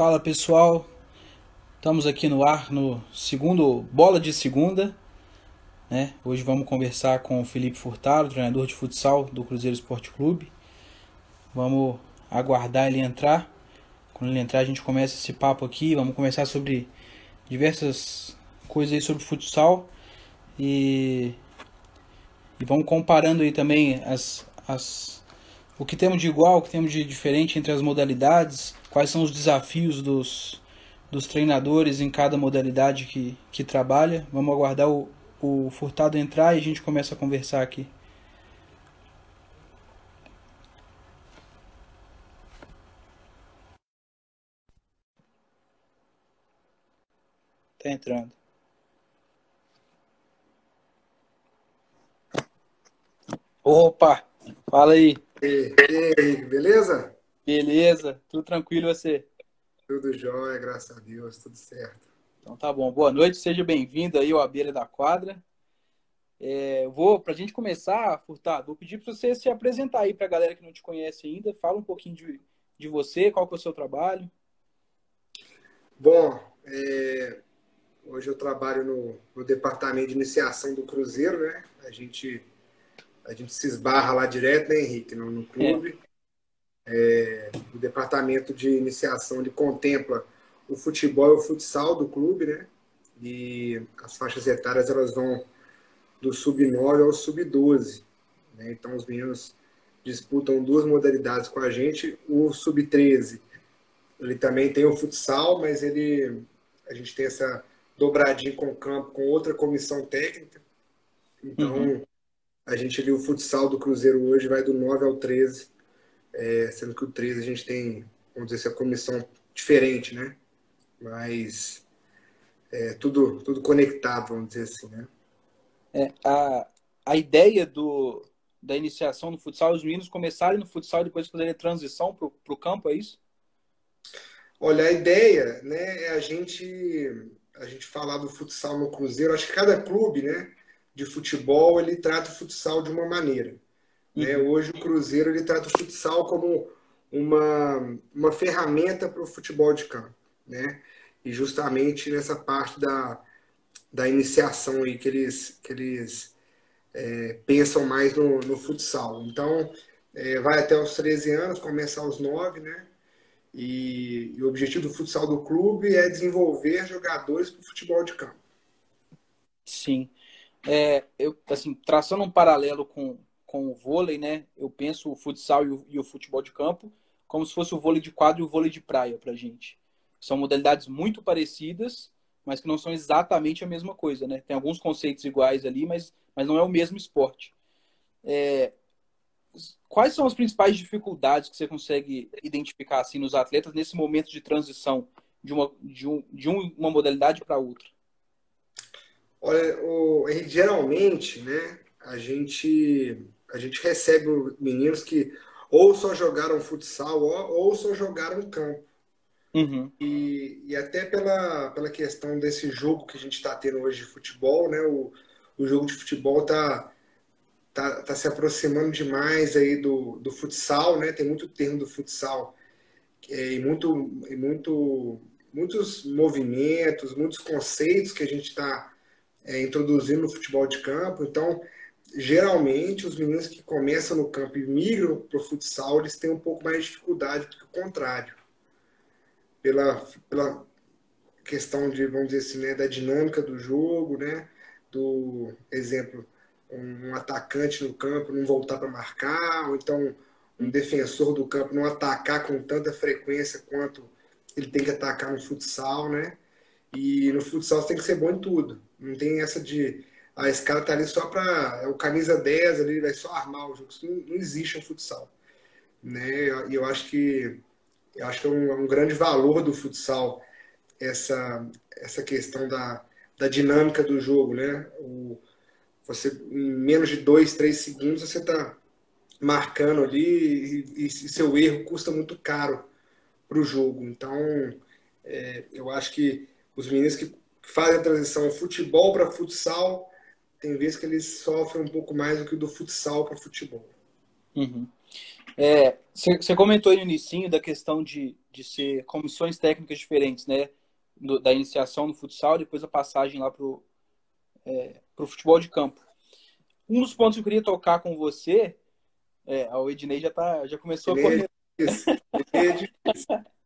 Fala pessoal, estamos aqui no ar no segundo Bola de Segunda. Né? Hoje vamos conversar com o Felipe Furtado, treinador de futsal do Cruzeiro Esporte Clube. Vamos aguardar ele entrar. Quando ele entrar, a gente começa esse papo aqui. Vamos conversar sobre diversas coisas aí sobre futsal e, e vamos comparando aí também as, as, o que temos de igual, o que temos de diferente entre as modalidades quais são os desafios dos, dos treinadores em cada modalidade que, que trabalha. Vamos aguardar o, o Furtado entrar e a gente começa a conversar aqui. Tá entrando. Opa! Fala aí. E, aí, beleza? Beleza, tudo tranquilo e você? Tudo jóia, graças a Deus, tudo certo. Então tá bom, boa noite, seja bem-vindo aí ao A Beira da Quadra. É, vou, pra gente começar, Furtado, vou pedir para você se apresentar aí pra galera que não te conhece ainda, fala um pouquinho de, de você, qual que é o seu trabalho. Bom, é, hoje eu trabalho no, no, departamento de iniciação do Cruzeiro, né? A gente, a gente se esbarra lá direto, né, Henrique, no, no clube. É. É, o departamento de iniciação ele contempla o futebol e o futsal do clube, né? E as faixas etárias elas vão do sub-9 ao sub-12. Né? Então os meninos disputam duas modalidades com a gente. O sub-13 ele também tem o futsal, mas ele a gente tem essa dobradinha com o campo com outra comissão técnica. Então uhum. a gente ali o futsal do Cruzeiro hoje vai do 9 ao 13 é, sendo que o 13 a gente tem, vamos dizer assim, a comissão diferente, né? Mas é, tudo, tudo conectado, vamos dizer assim, né? É, a, a ideia do, da iniciação no futsal, os meninos começarem no futsal e depois fazerem a transição para o campo, é isso? Olha, a ideia né, é a gente, a gente falar do futsal no Cruzeiro. Acho que cada clube né, de futebol ele trata o futsal de uma maneira. Né? Uhum. Hoje o Cruzeiro ele trata o futsal como uma, uma ferramenta para o futebol de campo. Né? E justamente nessa parte da, da iniciação aí que eles, que eles é, pensam mais no, no futsal. Então, é, vai até os 13 anos, começa aos 9, né? E, e, o objetivo do futsal do clube é desenvolver jogadores para o futebol de campo. Sim. É, eu, assim, traçando um paralelo com, com o vôlei, né? Eu penso o futsal e o, e o futebol de campo como se fosse o vôlei de quadro e o vôlei de praia para gente. São modalidades muito parecidas, mas que não são exatamente a mesma coisa, né? Tem alguns conceitos iguais ali, mas, mas não é o mesmo esporte. É... Quais são as principais dificuldades que você consegue identificar assim nos atletas nesse momento de transição de uma, de um, de uma modalidade para outra? Olha, o, geralmente, né, a gente a gente recebe meninos que ou só jogaram futsal ou, só jogaram campo. Uhum. E, e até pela, pela questão desse jogo que a gente está tendo hoje de futebol, né? O, o jogo de futebol tá, tá, tá se aproximando demais aí do, do futsal, né? Tem muito termo do futsal é, e, muito, e muito, muitos movimentos, muitos conceitos que a gente está é, introduzindo no futebol de campo. Então, geralmente os meninos que começam no campo e migram para o futsal, eles têm um pouco mais de dificuldade do que o contrário. Pela, pela questão de, vamos dizer assim, né, da dinâmica do jogo, né? Do exemplo, um atacante no campo não voltar para marcar, ou então um defensor do campo não atacar com tanta frequência quanto ele tem que atacar no futsal, né? E no futsal tem que ser bom em tudo. Não tem essa de ah, esse cara tá ali só para. É o camisa 10 ali, vai só armar o jogo. Isso não, não existe no futsal. Né? E eu acho que eu acho que é um, é um, grande valor do futsal essa, essa questão da, da dinâmica do jogo, né? O, você, em menos de dois, três segundos, você está marcando ali e, e, seu erro custa muito caro para o jogo. Então, é, eu acho que os meninos que fazem a transição futebol para futsal tem vezes que eles sofrem um pouco mais do que do futsal para futebol. Uhum. É, você comentou no início da questão de, de ser comissões técnicas diferentes, né? Do, da iniciação no futsal, depois a passagem lá para o é, futebol de campo. Um dos pontos que eu queria tocar com você, é, o Ednei já, tá, já começou a correr. É,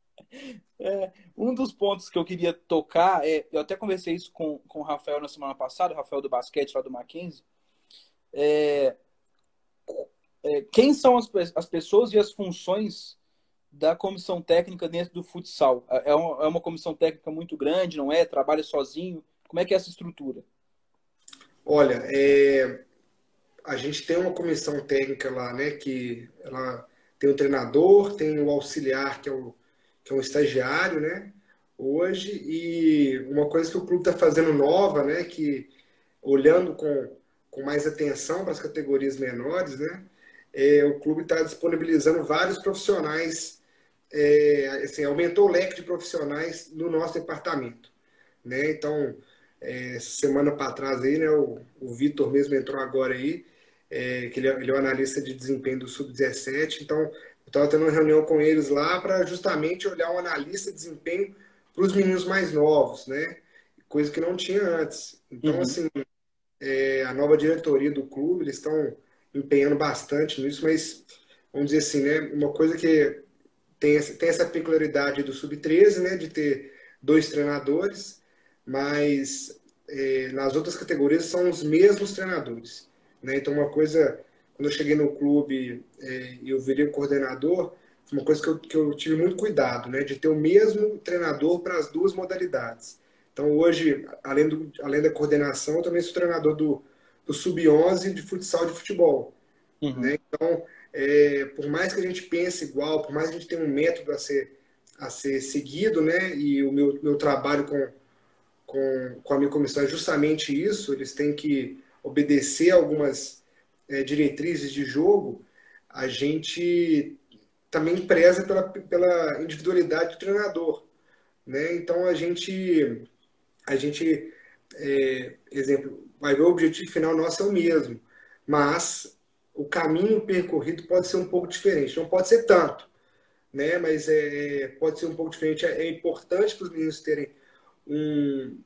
um dos pontos que eu queria tocar, é, eu até conversei isso com, com o Rafael na semana passada, o Rafael do basquete lá do Mackenzie, é, é, quem são as, as pessoas e as funções da comissão técnica dentro do futsal? É, é uma, é uma comissão técnica muito grande, não é? Trabalha sozinho? Como é que é essa estrutura? Olha, é, a gente tem uma comissão técnica lá, né, que ela tem o treinador, tem o auxiliar, que é o, que é um estagiário, né, hoje, e uma coisa que o clube está fazendo nova, né, que olhando com, com mais atenção para as categorias menores, né, é, o clube está disponibilizando vários profissionais, é, assim, aumentou o leque de profissionais no nosso departamento. Né? Então, é, semana para trás aí, né, o, o Vitor mesmo entrou agora aí, é, que ele, é, ele é o analista de desempenho do Sub-17, então estava tendo uma reunião com eles lá para justamente olhar um analista de desempenho para os meninos mais novos, né? Coisa que não tinha antes. Então, uhum. assim, é, a nova diretoria do clube, eles estão empenhando bastante nisso, mas vamos dizer assim, né? Uma coisa que tem, tem essa peculiaridade do sub-13, né? De ter dois treinadores, mas é, nas outras categorias são os mesmos treinadores, né? Então uma coisa, quando eu cheguei no clube é, e eu virei coordenador, foi uma coisa que eu, que eu tive muito cuidado, né? De ter o mesmo treinador para as duas modalidades. Então hoje, além, do, além da coordenação, eu também sou treinador do do sub-11 de futsal de futebol. Uhum. Né? Então, é, por mais que a gente pense igual, por mais que a gente tenha um método a ser, a ser seguido, né? e o meu, meu trabalho com, com, com a minha comissão é justamente isso, eles têm que obedecer algumas é, diretrizes de jogo, a gente também preza pela, pela individualidade do treinador. Né? Então, a gente, a gente é, exemplo, vai ver o objetivo final nosso é o mesmo, mas o caminho percorrido pode ser um pouco diferente, não pode ser tanto, né? Mas é, é pode ser um pouco diferente. É, é importante para os meninos terem um,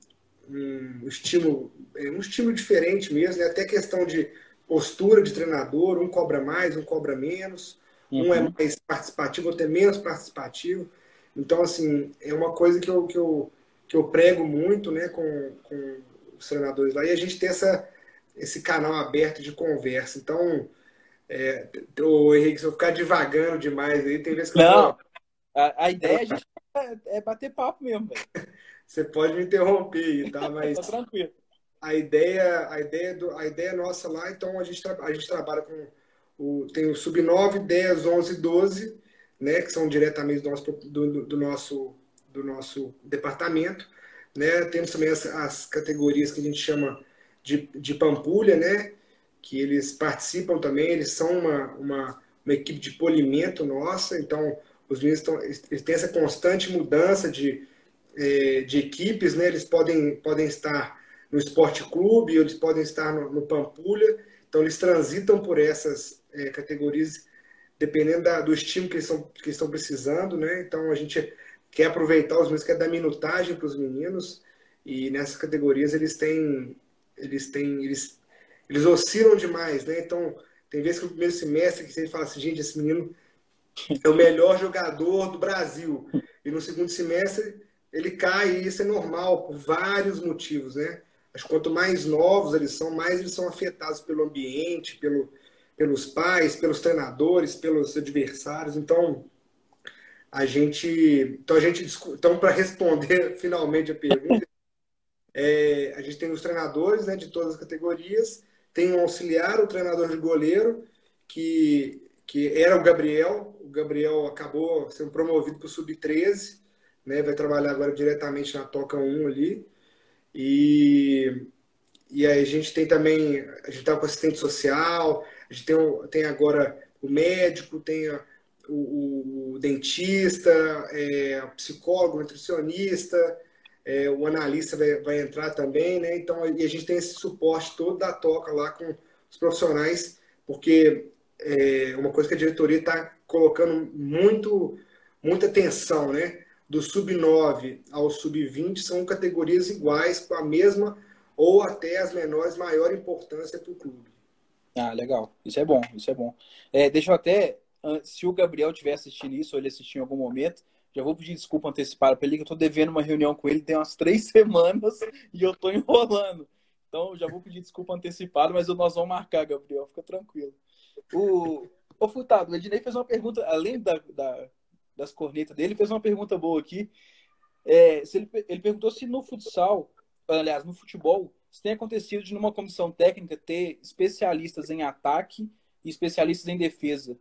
um estímulo, é, um estímulo diferente mesmo, né? até questão de postura de treinador, um cobra mais, um cobra menos, uhum. um é uhum. mais participativo, outro é menos participativo. Então, assim, é uma coisa que eu, que eu, que eu prego muito né, com, com os treinadores lá, e a gente tem essa, esse canal aberto de conversa. Então, é, o Henrique, se eu ficar devagando demais aí, tem vezes que Não, eu... a, a ideia é, a gente é, é bater papo mesmo, Você pode me interromper aí, tá? Mas. tá tranquilo. A ideia, a ideia, do, a ideia nossa lá, então a gente, a gente trabalha com o, tem o sub 9, 10, 11 12, né, que são diretamente do nosso, do, do nosso, do nosso departamento. Né? Temos também as, as categorias que a gente chama de, de Pampulha, né? que eles participam também, eles são uma, uma, uma equipe de polimento nossa, então os meninos estão, eles têm essa constante mudança de, é, de equipes, né? eles podem, podem estar no esporte clube, eles podem estar no, no Pampulha, então eles transitam por essas é, categorias dependendo da, do estímulo que eles, estão, que estão precisando, né? Então a gente quer aproveitar os meninos, quer dar minutagem para os meninos e nessas categorias eles têm eles têm eles eles oscilam demais, né? Então tem vezes que no primeiro semestre que você fala assim, gente, esse menino é o melhor jogador do Brasil e no segundo semestre ele cai e isso é normal por vários motivos, né? Que quanto mais novos eles são, mais eles são afetados pelo ambiente, pelo, pelos pais, pelos treinadores, pelos adversários. Então, a gente. Então, então para responder finalmente a pergunta, é, a gente tem os treinadores né, de todas as categorias, tem um auxiliar, o treinador de goleiro, que, que era o Gabriel. O Gabriel acabou sendo promovido para o Sub-13, né, vai trabalhar agora diretamente na Toca 1 ali. E, e aí a gente tem também, a gente está com assistente social, a gente tem, tem agora o médico, tem a, o, o dentista, é, o psicólogo, o nutricionista, é, o analista vai, vai, entrar também, né? Então, e a gente tem esse suporte todo da toca lá com os profissionais, porque é uma coisa que a diretoria está colocando muito, muita atenção, né? Do sub-9 ao sub-20 são categorias iguais, com a mesma ou até as menores, maior importância para o clube. Ah, legal. Isso é bom, isso é bom. É, deixa eu até, se o Gabriel estiver assistindo isso, ou ele assistir em algum momento, já vou pedir desculpa antecipada para ele, que eu estou devendo uma reunião com ele tem umas três semanas e eu estou enrolando. Então, já vou pedir desculpa antecipada, mas nós vamos marcar, Gabriel, fica tranquilo. O, o Furtado, o Ednei fez uma pergunta, além da, da, das cornetas dele, fez uma pergunta boa aqui. É, se ele, ele perguntou se no futsal, aliás, no futebol, se tem acontecido de numa comissão técnica ter especialistas em ataque e especialistas em defesa.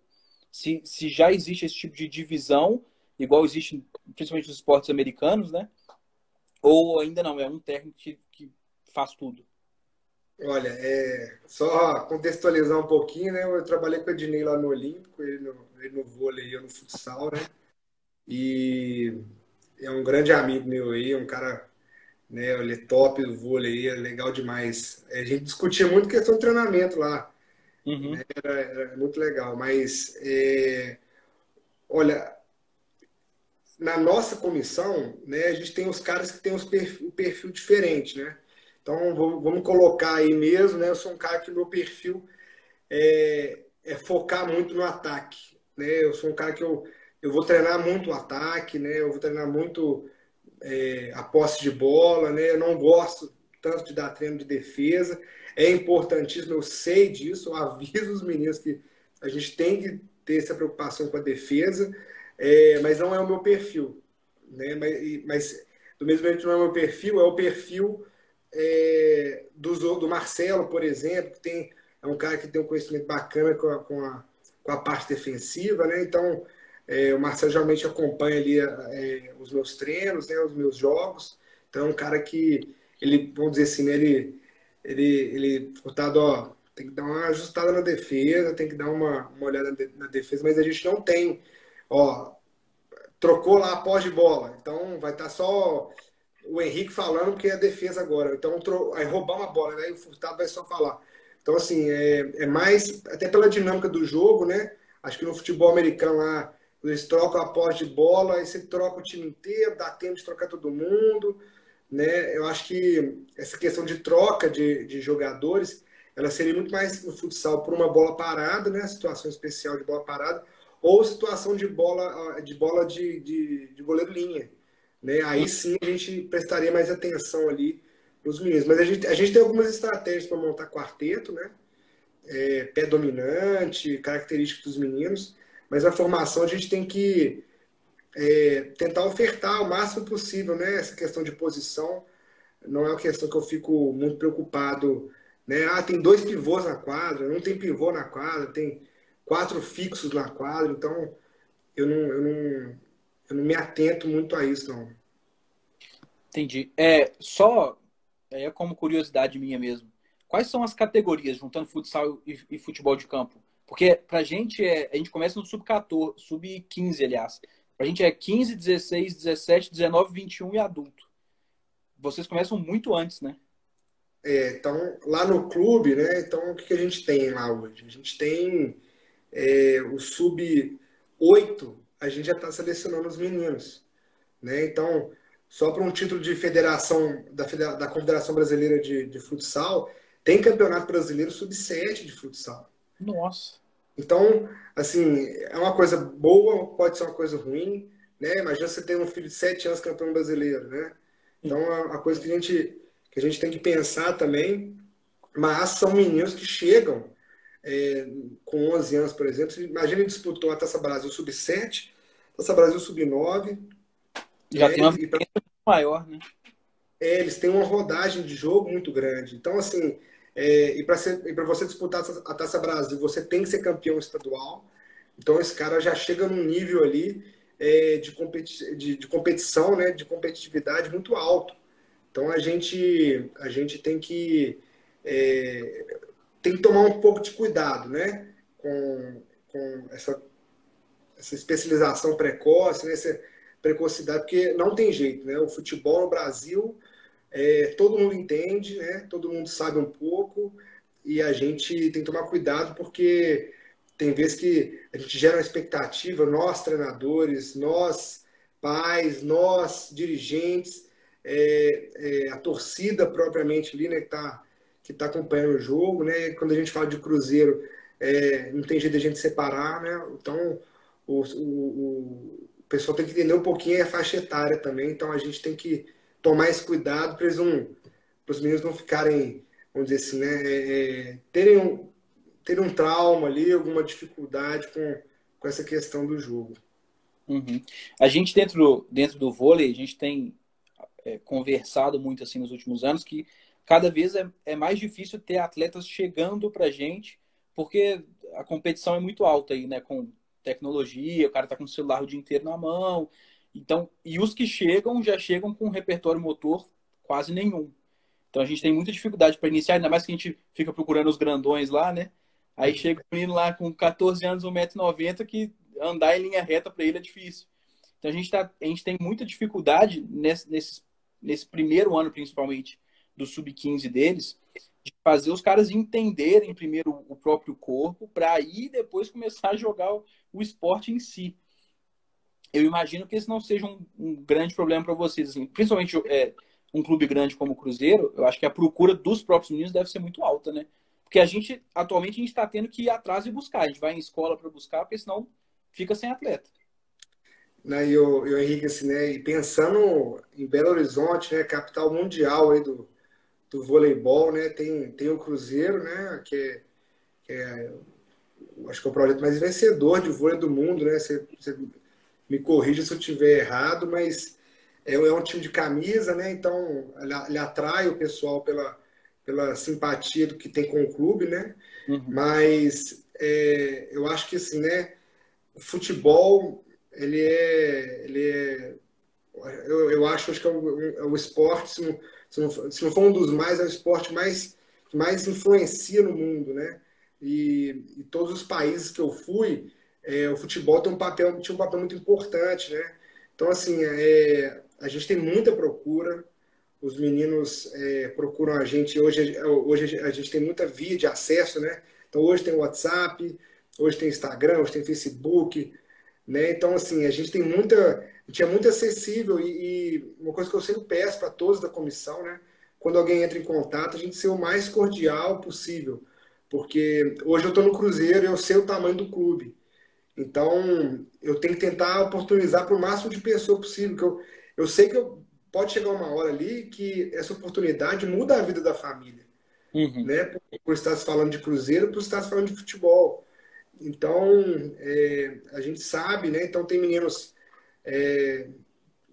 Se, se já existe esse tipo de divisão, igual existe principalmente nos esportes americanos, né? Ou ainda não, é um técnico que, que faz tudo. Olha, é, só contextualizar um pouquinho, né? Eu trabalhei com o Ednei lá no Olímpico, ele no, ele no vôlei e eu no futsal, né? E é um grande amigo meu aí, um cara, né? Ele é top do vôlei, é legal demais. A gente discutia muito questão de treinamento lá. Uhum. Né? Era, era, muito legal, mas é, olha, na nossa comissão, né? A gente tem os caras que têm os perfil, perfil diferente, né? Então, vamos colocar aí mesmo, né? Eu sou um cara que o meu perfil é, é, focar muito no ataque, né? Eu sou um cara que eu, eu vou treinar muito o ataque, né? Eu vou treinar muito é, a posse de bola, né? Eu não gosto tanto de dar treino de defesa. É importantíssimo, eu sei disso, eu aviso os meninos que a gente tem que ter essa preocupação com a defesa, é, mas não é o meu perfil, né? Mas, mas do mesmo jeito não é o meu perfil, é o perfil é, do, do Marcelo, por exemplo, que tem, é um cara que tem um conhecimento bacana com a, com a, com a parte defensiva, né? Então, é, o Marcelo geralmente acompanha ali é, os meus treinos, né, os meus jogos. Então, é um cara que, ele, vamos dizer assim, né, ele, ele, ele, Furtado, ó, tem que dar uma ajustada na defesa, tem que dar uma, uma olhada na defesa, mas a gente não tem, ó, trocou lá a pós de bola, então vai estar tá só o Henrique falando que é defesa agora. Então, aí roubar uma bola, né? O Furtado vai só falar. Então, assim, é, é mais, até pela dinâmica do jogo, né? Acho que no futebol americano lá, eles trocam a posse de bola, aí você troca o time inteiro, dá tempo de trocar todo mundo, né? Eu acho que essa questão de troca de, de jogadores, ela seria muito mais no futsal por uma bola parada, né? Situação especial de bola parada, ou situação de bola de bola de, de, de goleiro linha né? Aí sim a gente prestaria mais atenção ali nos meninos. Mas a gente, a gente tem algumas estratégias para montar quarteto, né? É, pé dominante, características dos meninos, mas a formação a gente tem que é, tentar ofertar o máximo possível, né? Essa questão de posição não é uma questão que eu fico muito preocupado, né? Ah, tem dois pivôs na quadra, não tem pivô na quadra, tem quatro fixos na quadra, então eu não, eu não, eu não me atento muito a isso, não. Entendi. É, só é como curiosidade minha mesmo. Quais são as categorias, juntando futsal e, e futebol de campo? Porque pra gente é, a gente começa no sub-14, sub-15, aliás. Pra gente é 15, 16, 17, 19, 21 e adulto. Vocês começam muito antes, né? É, então, lá no clube, né? Então, o que a gente tem lá hoje? A gente tem é, o sub-8 a gente já está selecionando os meninos. Né? Então, só para um título de federação, da, da Confederação Brasileira de, de Futsal, tem campeonato brasileiro sub-7 de futsal. Nossa. Então, assim, é uma coisa boa, pode ser uma coisa ruim, né? Imagina você ter um filho de 7 anos campeão brasileiro, né? Então, é uma coisa que a gente, que a gente tem que pensar também, mas são meninos que chegam é, com 11 anos, por exemplo. Imagina ele disputou a Taça Brasil Sub-7, Taça Brasil Sub-9. Já é, tem uma pra... maior, né? É, eles têm uma rodagem de jogo muito grande. Então, assim, é, e para você disputar a Taça Brasil, você tem que ser campeão estadual. Então, esse cara já chega num nível ali é, de, competi de, de, competição, né, de competitividade muito alto. Então, a gente, a gente tem que é, tem que tomar um pouco de cuidado, né? Com, com essa, essa especialização precoce, né? essa precocidade, porque não tem jeito, né? O futebol no Brasil, é, todo mundo entende, né? Todo mundo sabe um pouco e a gente tem que tomar cuidado porque tem vezes que a gente gera uma expectativa, nós treinadores, nós pais, nós dirigentes, é, é, a torcida propriamente ali, né, que está que tá acompanhando o jogo, né? Quando a gente fala de Cruzeiro, é, não tem jeito de a gente separar, né? Então, o, o, o pessoal tem que entender um pouquinho a faixa etária também, então a gente tem que tomar esse cuidado para eles não, para os meninos não ficarem, vamos dizer assim, né? É, é, terem um, terem um trauma ali, alguma dificuldade com, com essa questão do jogo. Uhum. A gente dentro do, dentro do vôlei, a gente tem é, conversado muito assim nos últimos anos que cada vez é, é mais difícil ter atletas chegando para a gente, porque a competição é muito alta aí, né? Com tecnologia, o cara tá com o celular o dia inteiro na mão. Então, e os que chegam já chegam com um repertório motor quase nenhum. Então a gente tem muita dificuldade para iniciar, ainda mais que a gente fica procurando os grandões lá, né? Aí chega o menino lá com 14 anos, 1,90m, que andar em linha reta para ele é difícil. Então a gente, tá, a gente tem muita dificuldade nesse, nesse, nesse primeiro ano, principalmente, do sub-15 deles, de fazer os caras entenderem primeiro o próprio corpo, para aí depois começar a jogar o, o, esporte em si. Eu imagino que esse não seja um, um grande problema para vocês, assim, principalmente é, um clube grande como o Cruzeiro. Eu acho que a procura dos próprios meninos deve ser muito alta, né? Porque a gente, atualmente, a gente está tendo que ir atrás e buscar. A gente vai em escola para buscar, porque senão fica sem atleta. Né, e, o, e o Henrique, assim, né, e pensando em Belo Horizonte, né, capital mundial aí do, do voleibol, né, tem, tem o Cruzeiro, né, que é, que é acho que é o projeto mais vencedor de vôlei do mundo, né, você, você me corrija se eu estiver errado, mas é, é um time de camisa, né, então ele, ele atrai o pessoal pela pela simpatia do que tem com o clube, né? Uhum. Mas é, eu acho que assim, né? O futebol, ele é, ele é eu, eu acho, acho que é o, é o esporte, se não, se, não, se não for um dos mais, é o esporte mais que mais influencia no mundo, né? E, e todos os países que eu fui, é, o futebol tem um papel, tinha um papel muito importante, né? Então, assim, é, a gente tem muita procura, os meninos é, procuram a gente. Hoje, hoje a gente tem muita via de acesso, né? Então hoje tem WhatsApp, hoje tem Instagram, hoje tem Facebook, né? Então assim a gente tem muita, a gente é muito acessível e, e uma coisa que eu sempre peço para todos da comissão, né? Quando alguém entra em contato, a gente ser o mais cordial possível, porque hoje eu estou no Cruzeiro e eu sei o tamanho do clube. Então, eu tenho que tentar oportunizar para o máximo de pessoas possível. Que eu, eu sei que eu, pode chegar uma hora ali que essa oportunidade muda a vida da família. Uhum. Né? Por, por estar se falando de cruzeiro, por estar se falando de futebol. Então, é, a gente sabe, né? Então, tem meninos é,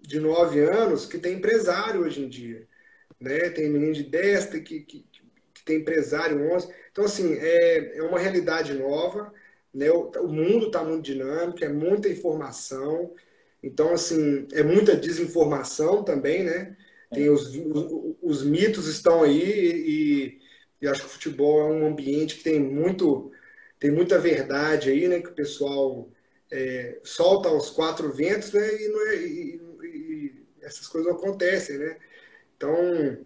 de 9 anos que tem empresário hoje em dia. Né? Tem menino de 10 que, que, que tem empresário 11. Então, assim, é, é uma realidade nova. Né? O, mundo está muito dinâmico, é muita informação. Então, assim, é muita desinformação também, né? Tem os, os, os mitos estão aí e, e, acho que o futebol é um ambiente que tem muito tem muita verdade aí, né? Que o pessoal é, solta aos quatro ventos, né? E, é, e, e essas coisas acontecem, né? Então,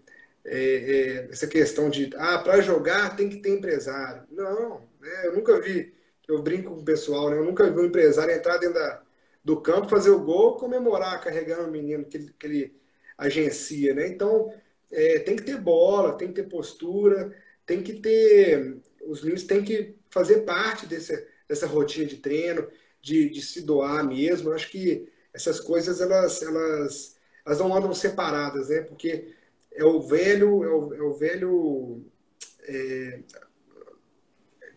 é, é, essa questão de ah, para jogar tem que ter empresário. Não, né? Eu nunca vi, eu brinco com o pessoal, né? Eu nunca vi um empresário entrar dentro da do campo, fazer o gol, comemorar carregando o menino que ele, que ele agencia, né? Então, é, tem que ter bola, tem que ter postura, tem que ter... Os meninos têm que fazer parte desse, dessa rotina de treino, de, de se doar mesmo. Eu acho que essas coisas, elas, elas, elas não andam separadas, né? Porque é o velho... É o, é o velho... É,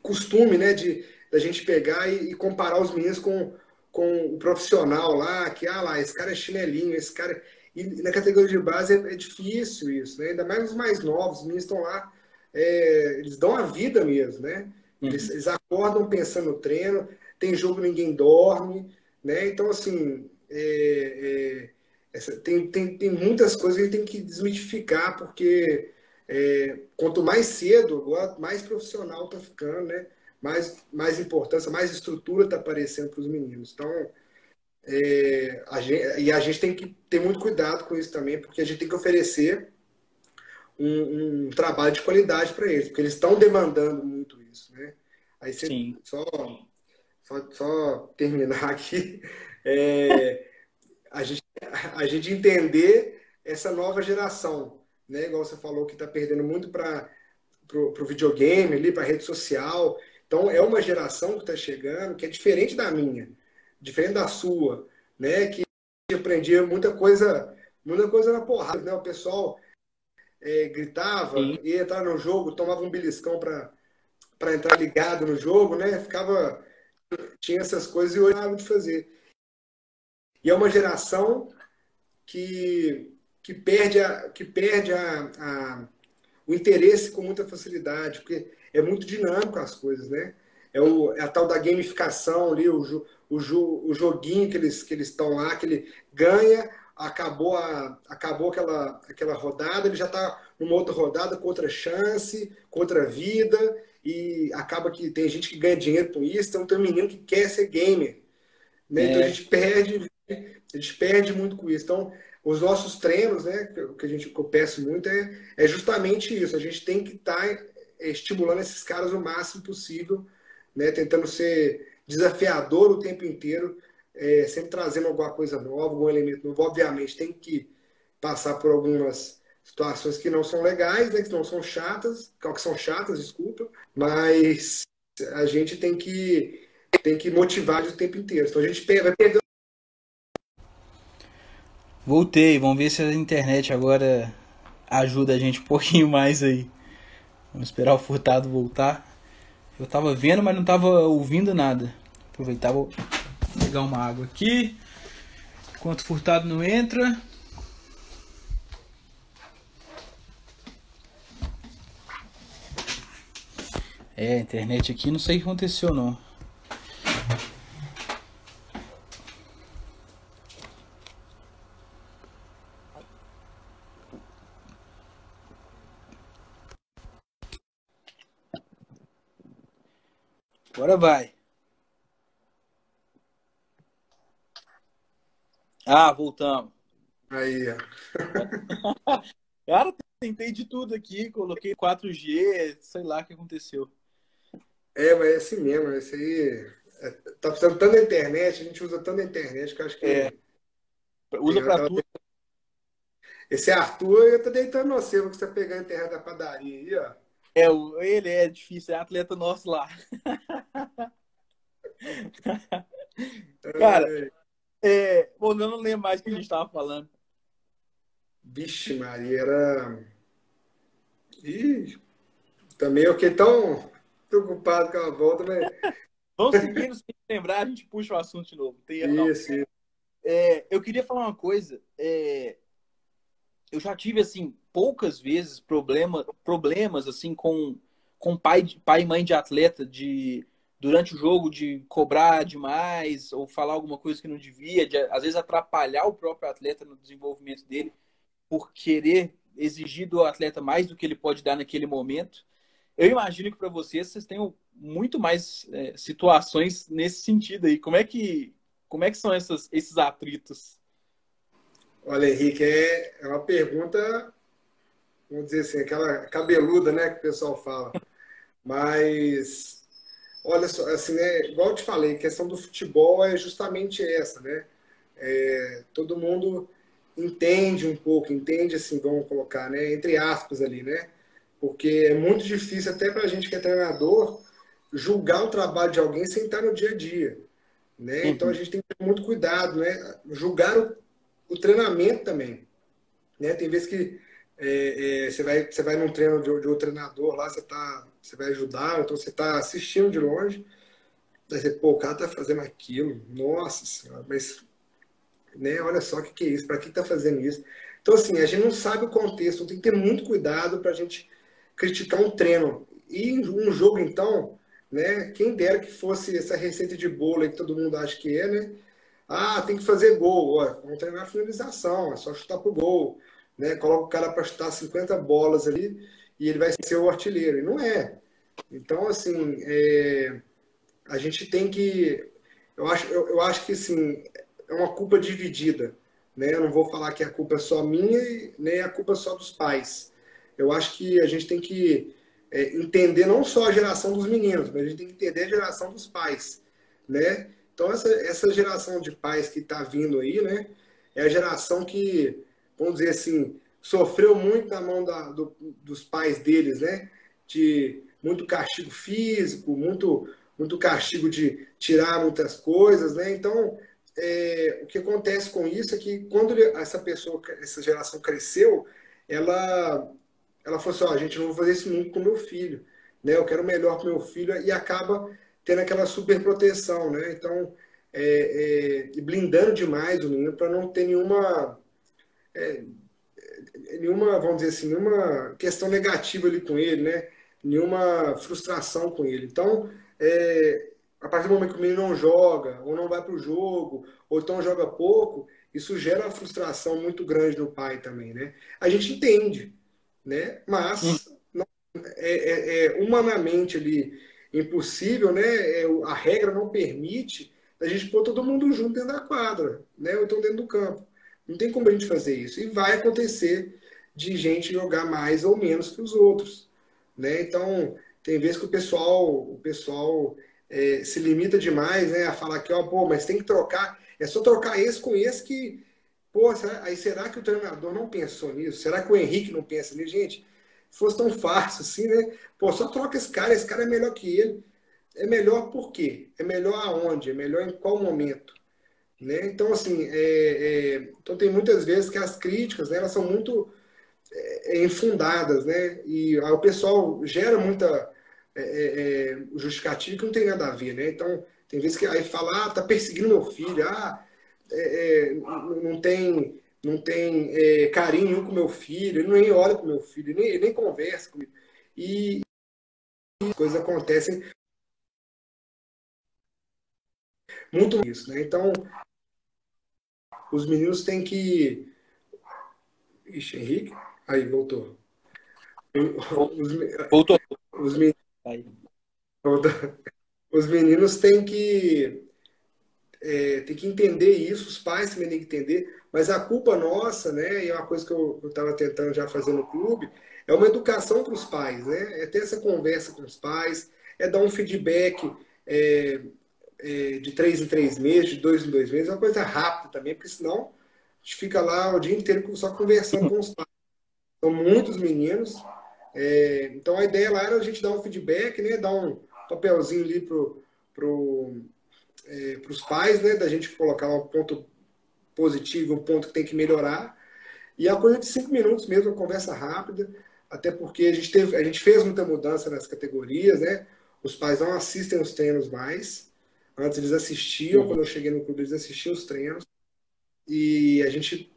costume, né, de da gente pegar e, e comparar os meninos com com o profissional lá, que, ah lá, esse cara é chinelinho, esse cara. E na categoria de base é, é difícil isso, né? Ainda mais os mais novos, os meninos estão lá, é, eles dão a vida mesmo, né? Uhum. Eles, eles, acordam pensando no treino, tem jogo ninguém dorme, né? Então, assim, é, é, essa, tem, tem, tem muitas coisas que a gente tem que desmitificar, porque é, quanto mais cedo, mais profissional tá ficando, né? Mais, mais importância, mais estrutura está aparecendo para os meninos. Então, é, a gente, e a gente tem que ter muito cuidado com isso também, porque a gente tem que oferecer um, um trabalho de qualidade para eles, porque eles estão demandando muito isso, né? Aí você, só só, só terminar aqui, é, a, gente, a gente entender essa nova geração, né? Igual você falou que está perdendo muito para o videogame, ali, para rede social. Então é uma geração que está chegando que é diferente da minha, diferente da sua, né? Que aprendia muita coisa, muita coisa na porrada, né? O pessoal é, gritava, Sim. ia entrar no jogo, tomava um beliscão para entrar ligado no jogo, né? Ficava tinha essas coisas e hoje não de fazer. E é uma geração que, que perde, a, que perde a, a, o interesse com muita facilidade, porque é muito dinâmico as coisas, né? É, o, é a tal da gamificação ali, o, o, o joguinho que eles que eles estão lá, que ele ganha, acabou, a, acabou aquela, aquela rodada, ele já está numa outra rodada com outra chance, com outra vida, e acaba que tem gente que ganha dinheiro com isso, então tem um menino que quer ser gamer. Né? É. Então a gente perde, a gente perde muito com isso. Então, os nossos treinos, né, que a gente que eu peço muito é, é justamente isso. A gente tem que estar tá estimulando esses caras o máximo possível, né, tentando ser desafiador o tempo inteiro, é, sempre trazendo alguma coisa nova, algum elemento novo. Obviamente, tem que passar por algumas situações que não são legais, né, que não são chatas, que são chatas, desculpa, mas a gente tem que tem que motivar o tempo inteiro. Então a gente vai. Voltei, vamos ver se a internet agora ajuda a gente um pouquinho mais aí. Vamos esperar o Furtado voltar. Eu tava vendo, mas não tava ouvindo nada. Aproveitar, vou pegar uma água aqui. Enquanto o Furtado não entra. É, a internet aqui não sei o que aconteceu não. Agora vai. Ah, voltamos. Aí, Cara, tentei de tudo aqui, coloquei 4G, sei lá o que aconteceu. É, mas é assim mesmo. Esse aí. É, tá precisando tanto da internet, a gente usa tanto a internet que eu acho que. É. Usa pra tava... tudo. Esse Arthur, eu tô deitando no você, que você tá pegando terra da padaria aí, ó. É, ele é difícil, é atleta nosso lá. Cara, é, bom, eu não lembro mais o que a gente tava falando. Vixe, Maria, era. Ih, também eu fiquei tão preocupado com a volta, mas. Vamos seguindo, sem lembrar, a gente puxa o assunto de novo. Tem, isso, isso. É, eu queria falar uma coisa. É, eu já tive, assim, poucas vezes problema, problemas, assim, com, com pai, pai e mãe de atleta, de durante o jogo de cobrar demais ou falar alguma coisa que não devia, de às vezes atrapalhar o próprio atleta no desenvolvimento dele por querer exigir do atleta mais do que ele pode dar naquele momento. Eu imagino que para vocês, vocês tenham muito mais é, situações nesse sentido aí. Como é que, como é que são essas, esses atritos? Olha, Henrique, é, é uma pergunta, vamos dizer assim, aquela cabeluda, né, que o pessoal fala. Mas, olha só, assim, né, igual eu te falei, a questão do futebol é justamente essa, né? É, todo mundo entende um pouco, entende assim, vamos colocar, né, entre aspas ali, né? porque é muito difícil até para a gente que é treinador julgar o trabalho de alguém sem estar no dia a dia, né? Uhum. Então a gente tem que ter muito cuidado, né? Julgar o, o treinamento também, né? Tem vezes que é, é, você vai você vai num treino de, de outro treinador lá, você tá você vai ajudar, então você está assistindo de longe, aí você, pô, o cara tá fazendo aquilo, nossa senhora, mas né? Olha só o que, que é isso, para que tá fazendo isso? Então assim, a gente não sabe o contexto, tem que ter muito cuidado para a gente criticar um treino. E um jogo, então, né? Quem dera que fosse essa receita de bolo que todo mundo acha que é, né? Ah, tem que fazer gol. Ó, vamos treinar a finalização, é só chutar pro gol. Né? Coloca o cara para chutar 50 bolas ali e ele vai ser o artilheiro. E não é. Então, assim, é... a gente tem que. Eu acho, eu, eu acho que assim, é uma culpa dividida. Né? Eu não vou falar que a culpa é só minha, nem a culpa é só dos pais eu acho que a gente tem que é, entender não só a geração dos meninos, mas a gente tem que entender a geração dos pais. né? Então essa, essa geração de pais que está vindo aí, né? É a geração que, vamos dizer assim, sofreu muito na mão da, do, dos pais deles, né? De muito castigo físico, muito, muito castigo de tirar muitas coisas, né? Então, é, o que acontece com isso é que quando essa pessoa, essa geração cresceu, ela, ela falou assim, ó, a gente não vai fazer isso nunca com meu filho, né? Eu quero o melhor para meu filho e acaba tendo aquela super proteção, né? Então, é, é, blindando demais o menino para não ter nenhuma é, nenhuma, vamos dizer assim, nenhuma questão negativa ali com ele, né? Nenhuma frustração com ele. Então, é, a partir do momento que o menino não joga, ou não vai para o jogo, ou então joga pouco, isso gera uma frustração muito grande no pai também, né? A gente entende, né? Mas hum. não, é, é, é, humanamente ali impossível, né? É, a regra não permite a gente pôr todo mundo junto dentro da quadra, né? Ou então dentro do campo. Não tem como a gente fazer isso. E vai acontecer de gente jogar mais ou menos que os outros. Né? Então, tem vezes que o pessoal, o pessoal é, se limita demais né, a falar que, ó, pô, mas tem que trocar, é só trocar esse com esse que. Pô, será, aí será que o treinador não pensou nisso? Será que o Henrique não pensa nisso? Gente, se fosse tão fácil assim, né? Pô, só troca esse cara, esse cara é melhor que ele. É melhor por quê? É melhor aonde? É melhor em qual momento? Né? Então, assim, é, é, então tem muitas vezes que as críticas né, elas são muito é, é infundadas, né? E o pessoal gera muita é, é, justificativa que não tem nada a ver, né? Então, tem vezes que aí fala, ah, tá perseguindo meu filho, ah, não tem, não tem carinho com meu filho, ele nem olha pro meu filho, nem, nem conversa comigo. E coisas acontecem muito isso, né? Então, os meninos têm que. Ixi, Henrique? Aí, voltou. Os, voltou. Os meninos, os meninos têm que. É, tem que entender isso, os pais também têm que entender, mas a culpa nossa, né, e é uma coisa que eu estava tentando já fazer no clube, é uma educação para os pais, né? É ter essa conversa com os pais, é dar um feedback é, é, de três em três meses, de dois em dois meses, é uma coisa rápida também, porque senão a gente fica lá o dia inteiro só conversando com os pais. São muitos meninos. É, então a ideia lá era a gente dar um feedback, né, dar um papelzinho ali pro, pro, é, os pais, né, da gente colocar um ponto positivo, um ponto que tem que melhorar. E a coisa de cinco minutos mesmo, uma conversa rápida, até porque a gente, teve, a gente fez muita mudança nas categorias, né? Os pais não assistem os treinos mais. Antes eles assistiam, uhum. quando eu cheguei no clube, eles assistiam os treinos. E a gente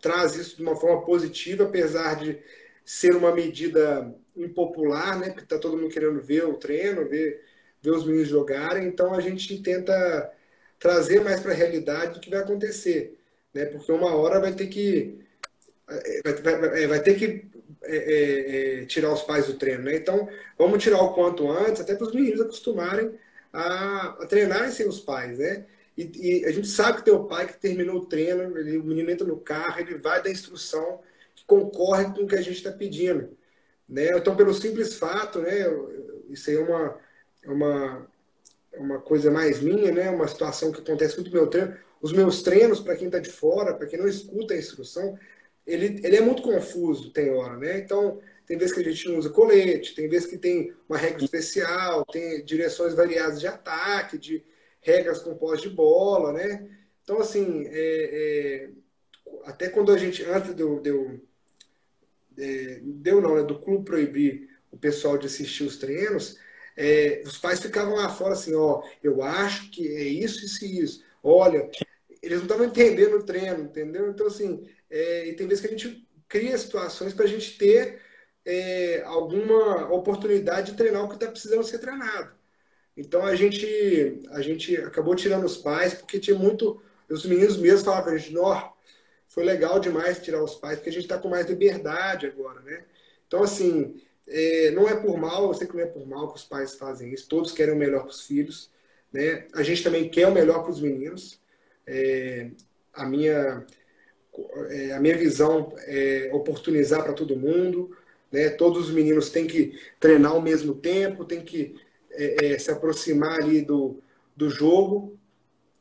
traz isso de uma forma positiva, apesar de ser uma medida impopular, né? Porque está todo mundo querendo ver o treino, ver, ver os meninos jogarem. Então a gente tenta trazer mais para a realidade do que vai acontecer, né? Porque uma hora vai ter que vai, vai, vai ter que é, é, é, tirar os pais do treino, né? Então vamos tirar o quanto antes, até para os meninos acostumarem a, a treinarem sem os pais, né? E, e, a gente sabe que tem o pai que terminou o treino, ele, o menino entra no carro, ele vai dar instrução que concorre com o que a gente está pedindo. Né? Então, pelo simples fato, né, isso aí é uma, é uma, é uma coisa mais minha, né, uma situação que acontece muito no meu treino. Os meus treinos, para quem está de fora, para quem não escuta a instrução, ele, ele é muito confuso, tem hora. Né? Então, tem vezes que a gente não usa colete, tem vezes que tem uma regra especial, tem direções variadas de ataque, de regras com pós de bola, né? Então, assim, é, é, até quando a gente, antes deu, deu, é, deu não, né, do clube proibir o pessoal de assistir os treinos, é, os pais ficavam lá fora assim, ó, eu acho que é isso, isso e isso. Olha, eles não estavam entendendo o treino, entendeu? Então, assim, é, e tem vezes que a gente cria situações para a gente ter é, alguma oportunidade de treinar o que está precisando ser treinado. Então a gente, a gente acabou tirando os pais, porque tinha muito. Os meninos mesmos falavam para a gente, foi legal demais tirar os pais, porque a gente está com mais liberdade agora, né? Então, assim, é, não é por mal, eu sei que não é por mal que os pais fazem isso, todos querem o melhor para os filhos, né? A gente também quer o melhor para os meninos. É, a, minha, é, a minha visão é oportunizar para todo mundo, né? Todos os meninos têm que treinar ao mesmo tempo, têm que é, é, se aproximar ali do, do jogo.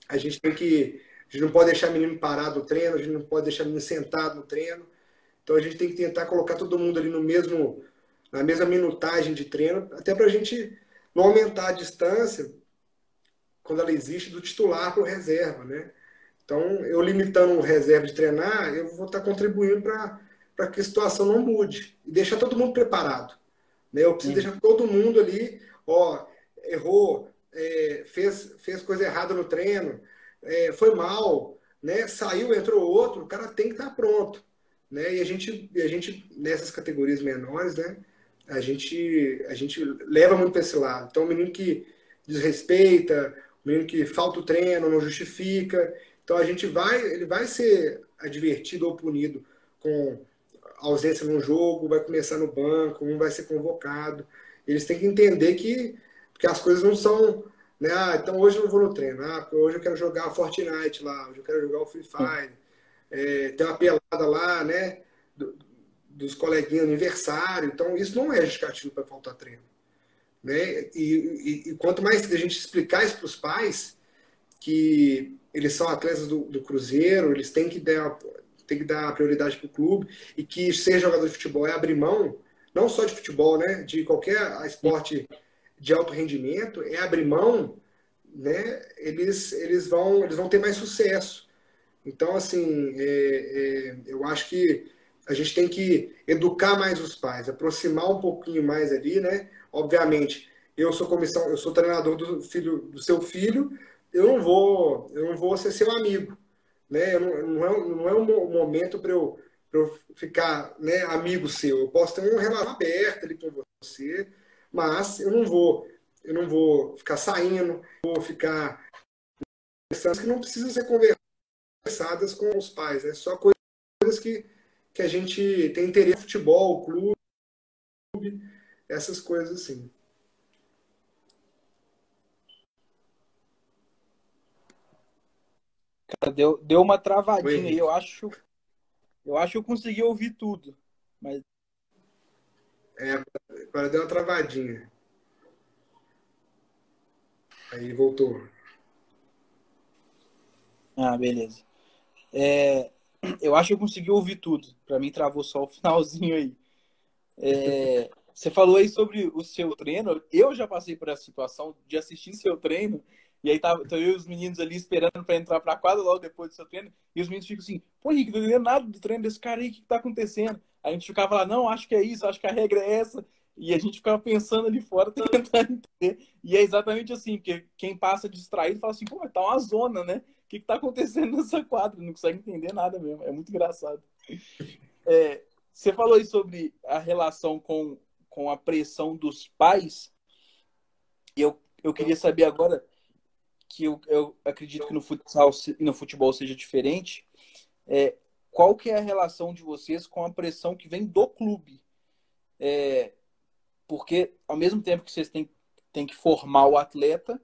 A gente tem que. A gente não pode deixar menino parado no treino, a gente não pode deixar menino sentado no treino. Então a gente tem que tentar colocar todo mundo ali no mesmo, na mesma minutagem de treino, até para a gente não aumentar a distância quando ela existe do titular para o reserva, né? Então, eu limitando o reserva de treinar, eu vou estar contribuindo para que a situação não mude e deixar todo mundo preparado. Né? Eu preciso Sim. deixar todo mundo ali, ó, errou, é, fez, fez coisa errada no treino, é, foi mal, né? Saiu, entrou outro, o cara tem que estar pronto, né? E a gente, a gente nessas categorias menores, né? A gente, a gente leva muito para esse lado. Então, o menino que desrespeita, o menino que falta o treino, não justifica. Então, a gente vai, ele vai ser advertido ou punido com ausência no jogo, vai começar no banco, um vai ser convocado. Eles têm que entender que porque as coisas não são, né? Ah, então hoje eu não vou no treino, ah, hoje eu quero jogar Fortnite lá, hoje eu quero jogar o Free Fire, é, tem uma pelada lá, né? Do, dos coleguinhas aniversário, então isso não é justificativo para faltar treino. Né? E, e, e, quanto mais a gente explicar isso para os pais, que eles são atletas do, do Cruzeiro, eles têm que dar, tem que dar prioridade para o clube, e que ser jogador de futebol é abrir mão, não só de futebol, né? de qualquer esporte de alto rendimento, é abrir mão, né? eles, eles, vão, eles vão ter mais sucesso. Então, assim, é, é, eu acho que a gente tem que educar mais os pais, aproximar um pouquinho mais ali, né? Obviamente, eu sou comissão, eu sou treinador do filho do seu filho, eu não vou, eu não vou ser seu amigo, né? Não, não, é, não é um momento para eu, eu ficar né, amigo seu. Eu posso ter um relato aberto ali com você, mas eu não vou, eu não vou ficar saindo, vou ficar pensando que não precisam ser conversadas com os pais, é né? só coisas que, que a gente tem interesse futebol, clube, essas coisas assim. Cara, deu, deu uma travadinha aí, eu acho. Eu acho que eu consegui ouvir tudo. Mas é, agora deu uma travadinha. Aí voltou. Ah, beleza. É, eu acho que eu consegui ouvir tudo. Para mim travou só o finalzinho aí. É, você falou aí sobre o seu treino. Eu já passei por essa situação de assistir seu treino e aí tava, eu e os meninos ali esperando para entrar para quadra logo depois do seu treino. E os meninos ficam assim: "Pô, Henrique, não entendendo nada do treino desse cara aí, o que, que tá acontecendo?" A gente ficava lá, não, acho que é isso, acho que a regra é essa. E a gente ficava pensando ali fora, tentando entender. E é exatamente assim, porque quem passa distraído fala assim, pô, tá uma zona, né? O que, que tá acontecendo nessa quadra? Não consegue entender nada mesmo. É muito engraçado. É, você falou aí sobre a relação com, com a pressão dos pais. Eu, eu queria saber agora, que eu, eu acredito que no futsal no futebol seja diferente. É, qual que é a relação de vocês com a pressão que vem do clube? É, porque ao mesmo tempo que vocês têm, têm que formar o atleta,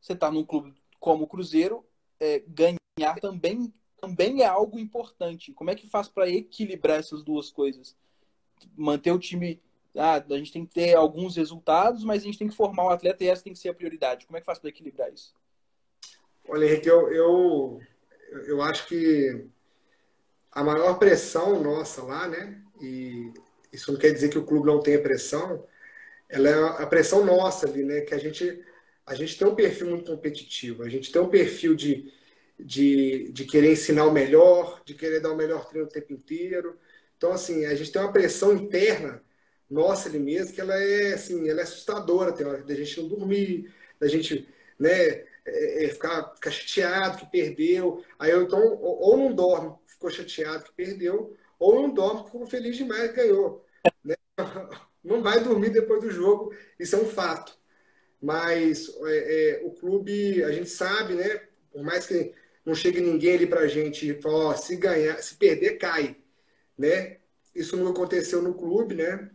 você está num clube como o Cruzeiro, é, ganhar também, também é algo importante. Como é que faz para equilibrar essas duas coisas? Manter o time. Ah, a gente tem que ter alguns resultados, mas a gente tem que formar o atleta e essa tem que ser a prioridade. Como é que faz para equilibrar isso? Olha, Henrique, eu, eu, eu acho que a maior pressão nossa lá, né? E isso não quer dizer que o clube não tenha pressão, ela é a pressão nossa ali, né? Que a gente, a gente tem um perfil muito competitivo, a gente tem um perfil de, de, de querer ensinar o melhor, de querer dar o melhor treino o tempo inteiro. Então, assim, a gente tem uma pressão interna nossa ali mesmo, que ela é, assim, ela é assustadora. Tem hora da gente não dormir, da gente, né? É, é, ficar, ficar chateado que perdeu. Aí eu então, ou, ou não dorme, ficou chateado que perdeu, ou não dorme, ficou feliz demais que ganhou. Né? Não vai dormir depois do jogo, isso é um fato. Mas é, é, o clube, a gente sabe, né? Por mais que não chegue ninguém ali pra gente e fale, se ganhar, se perder, cai. Né? Isso não aconteceu no clube, né?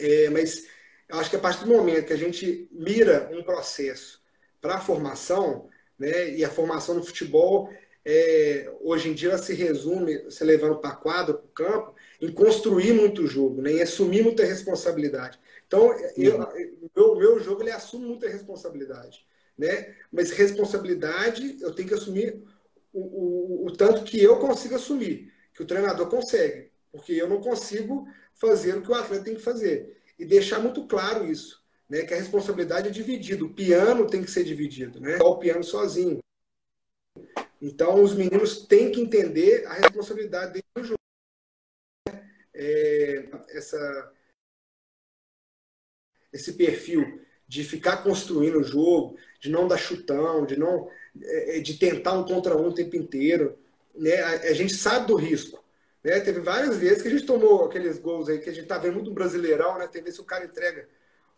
É, mas eu acho que a partir do momento que a gente mira um processo para a formação, né? E a formação no futebol, é, hoje em dia, ela se resume, se levando para a quadra, para o campo, em construir muito jogo, né? em assumir muita responsabilidade. Então, eu, uhum. meu, meu jogo ele assume muita responsabilidade. né? Mas responsabilidade eu tenho que assumir o, o, o tanto que eu consigo assumir, que o treinador consegue, porque eu não consigo fazer o que o atleta tem que fazer. E deixar muito claro isso, né? Que a responsabilidade é dividida. O piano tem que ser dividido, né? O piano sozinho. Então, os meninos têm que entender a responsabilidade dentro do jogo. É, essa, esse perfil de ficar construindo o jogo, de não dar chutão, de não é, é, de tentar um contra um o tempo inteiro. Né? A, a gente sabe do risco. Né? Teve várias vezes que a gente tomou aqueles gols aí que a gente tá vendo muito no Brasileirão, né? Tem que o cara entrega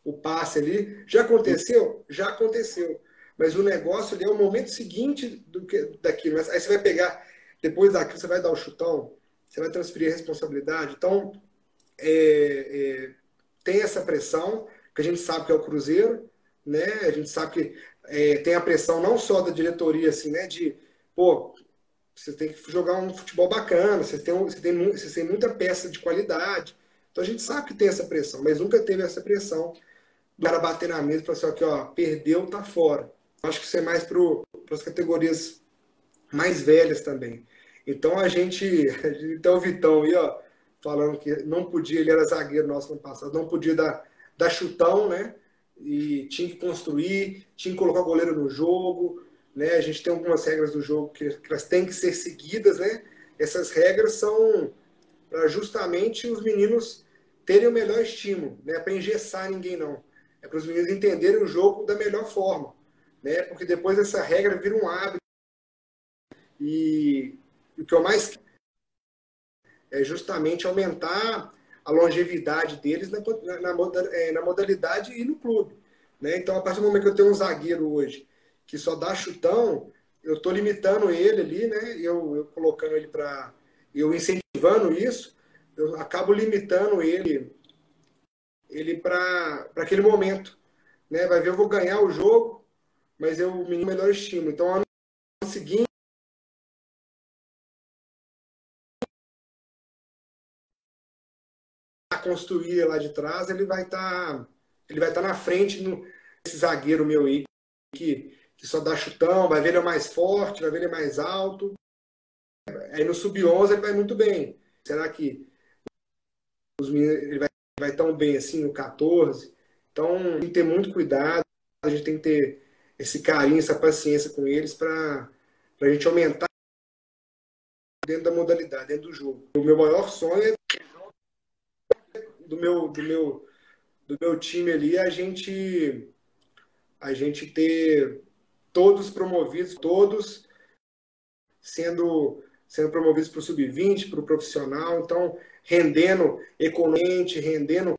o passe ali. Já aconteceu? Já aconteceu. Mas o negócio ali é o momento seguinte do que daquilo. Aí você vai pegar, depois daquilo, você vai dar o chutão, você vai transferir a responsabilidade. Então, é, é, tem essa pressão, que a gente sabe que é o Cruzeiro, né? A gente sabe que é, tem a pressão não só da diretoria, assim, né? De, pô, você tem que jogar um futebol bacana, você tem, você tem, você tem muita peça de qualidade. Então a gente sabe que tem essa pressão, mas nunca teve essa pressão do cara bater na mesa e falar assim, aqui, ó, perdeu, tá fora. Acho que isso é mais para as categorias mais velhas também. Então a gente, então o Vitão aí, ó, falando que não podia, ele era zagueiro nosso ano passado, não podia dar, dar chutão, né? E tinha que construir, tinha que colocar o goleiro no jogo, né? A gente tem algumas regras do jogo que, que elas têm que ser seguidas, né? Essas regras são para justamente os meninos terem o melhor estímulo, né? Para engessar ninguém não. É para os meninos entenderem o jogo da melhor forma, né? Porque depois essa regra vira um hábito. E o que eu mais é justamente aumentar a longevidade deles na, na, na, é, na modalidade e no clube. Né? Então, a partir do momento que eu tenho um zagueiro hoje que só dá chutão, eu estou limitando ele ali, né? Eu, eu colocando ele para. Eu incentivando isso, eu acabo limitando ele ele para aquele momento. Né? Vai ver, eu vou ganhar o jogo, mas eu me melhor estímulo. Então, ano seguinte. construir lá de trás, ele vai estar tá, ele vai estar tá na frente no esse zagueiro meu aí que que só dá chutão, vai ver ele é mais forte, vai ver ele é mais alto. Aí no sub-11 ele vai muito bem. Será que os meninos, ele vai, vai tão bem assim no 14? Então tem que ter muito cuidado, a gente tem que ter esse carinho, essa paciência com eles para a gente aumentar dentro da modalidade, dentro do jogo. O meu maior sonho é do meu, do meu, do meu time ali a gente a gente ter todos promovidos, todos sendo, sendo promovidos para o sub-20, para o profissional, então rendendo economicamente, rendendo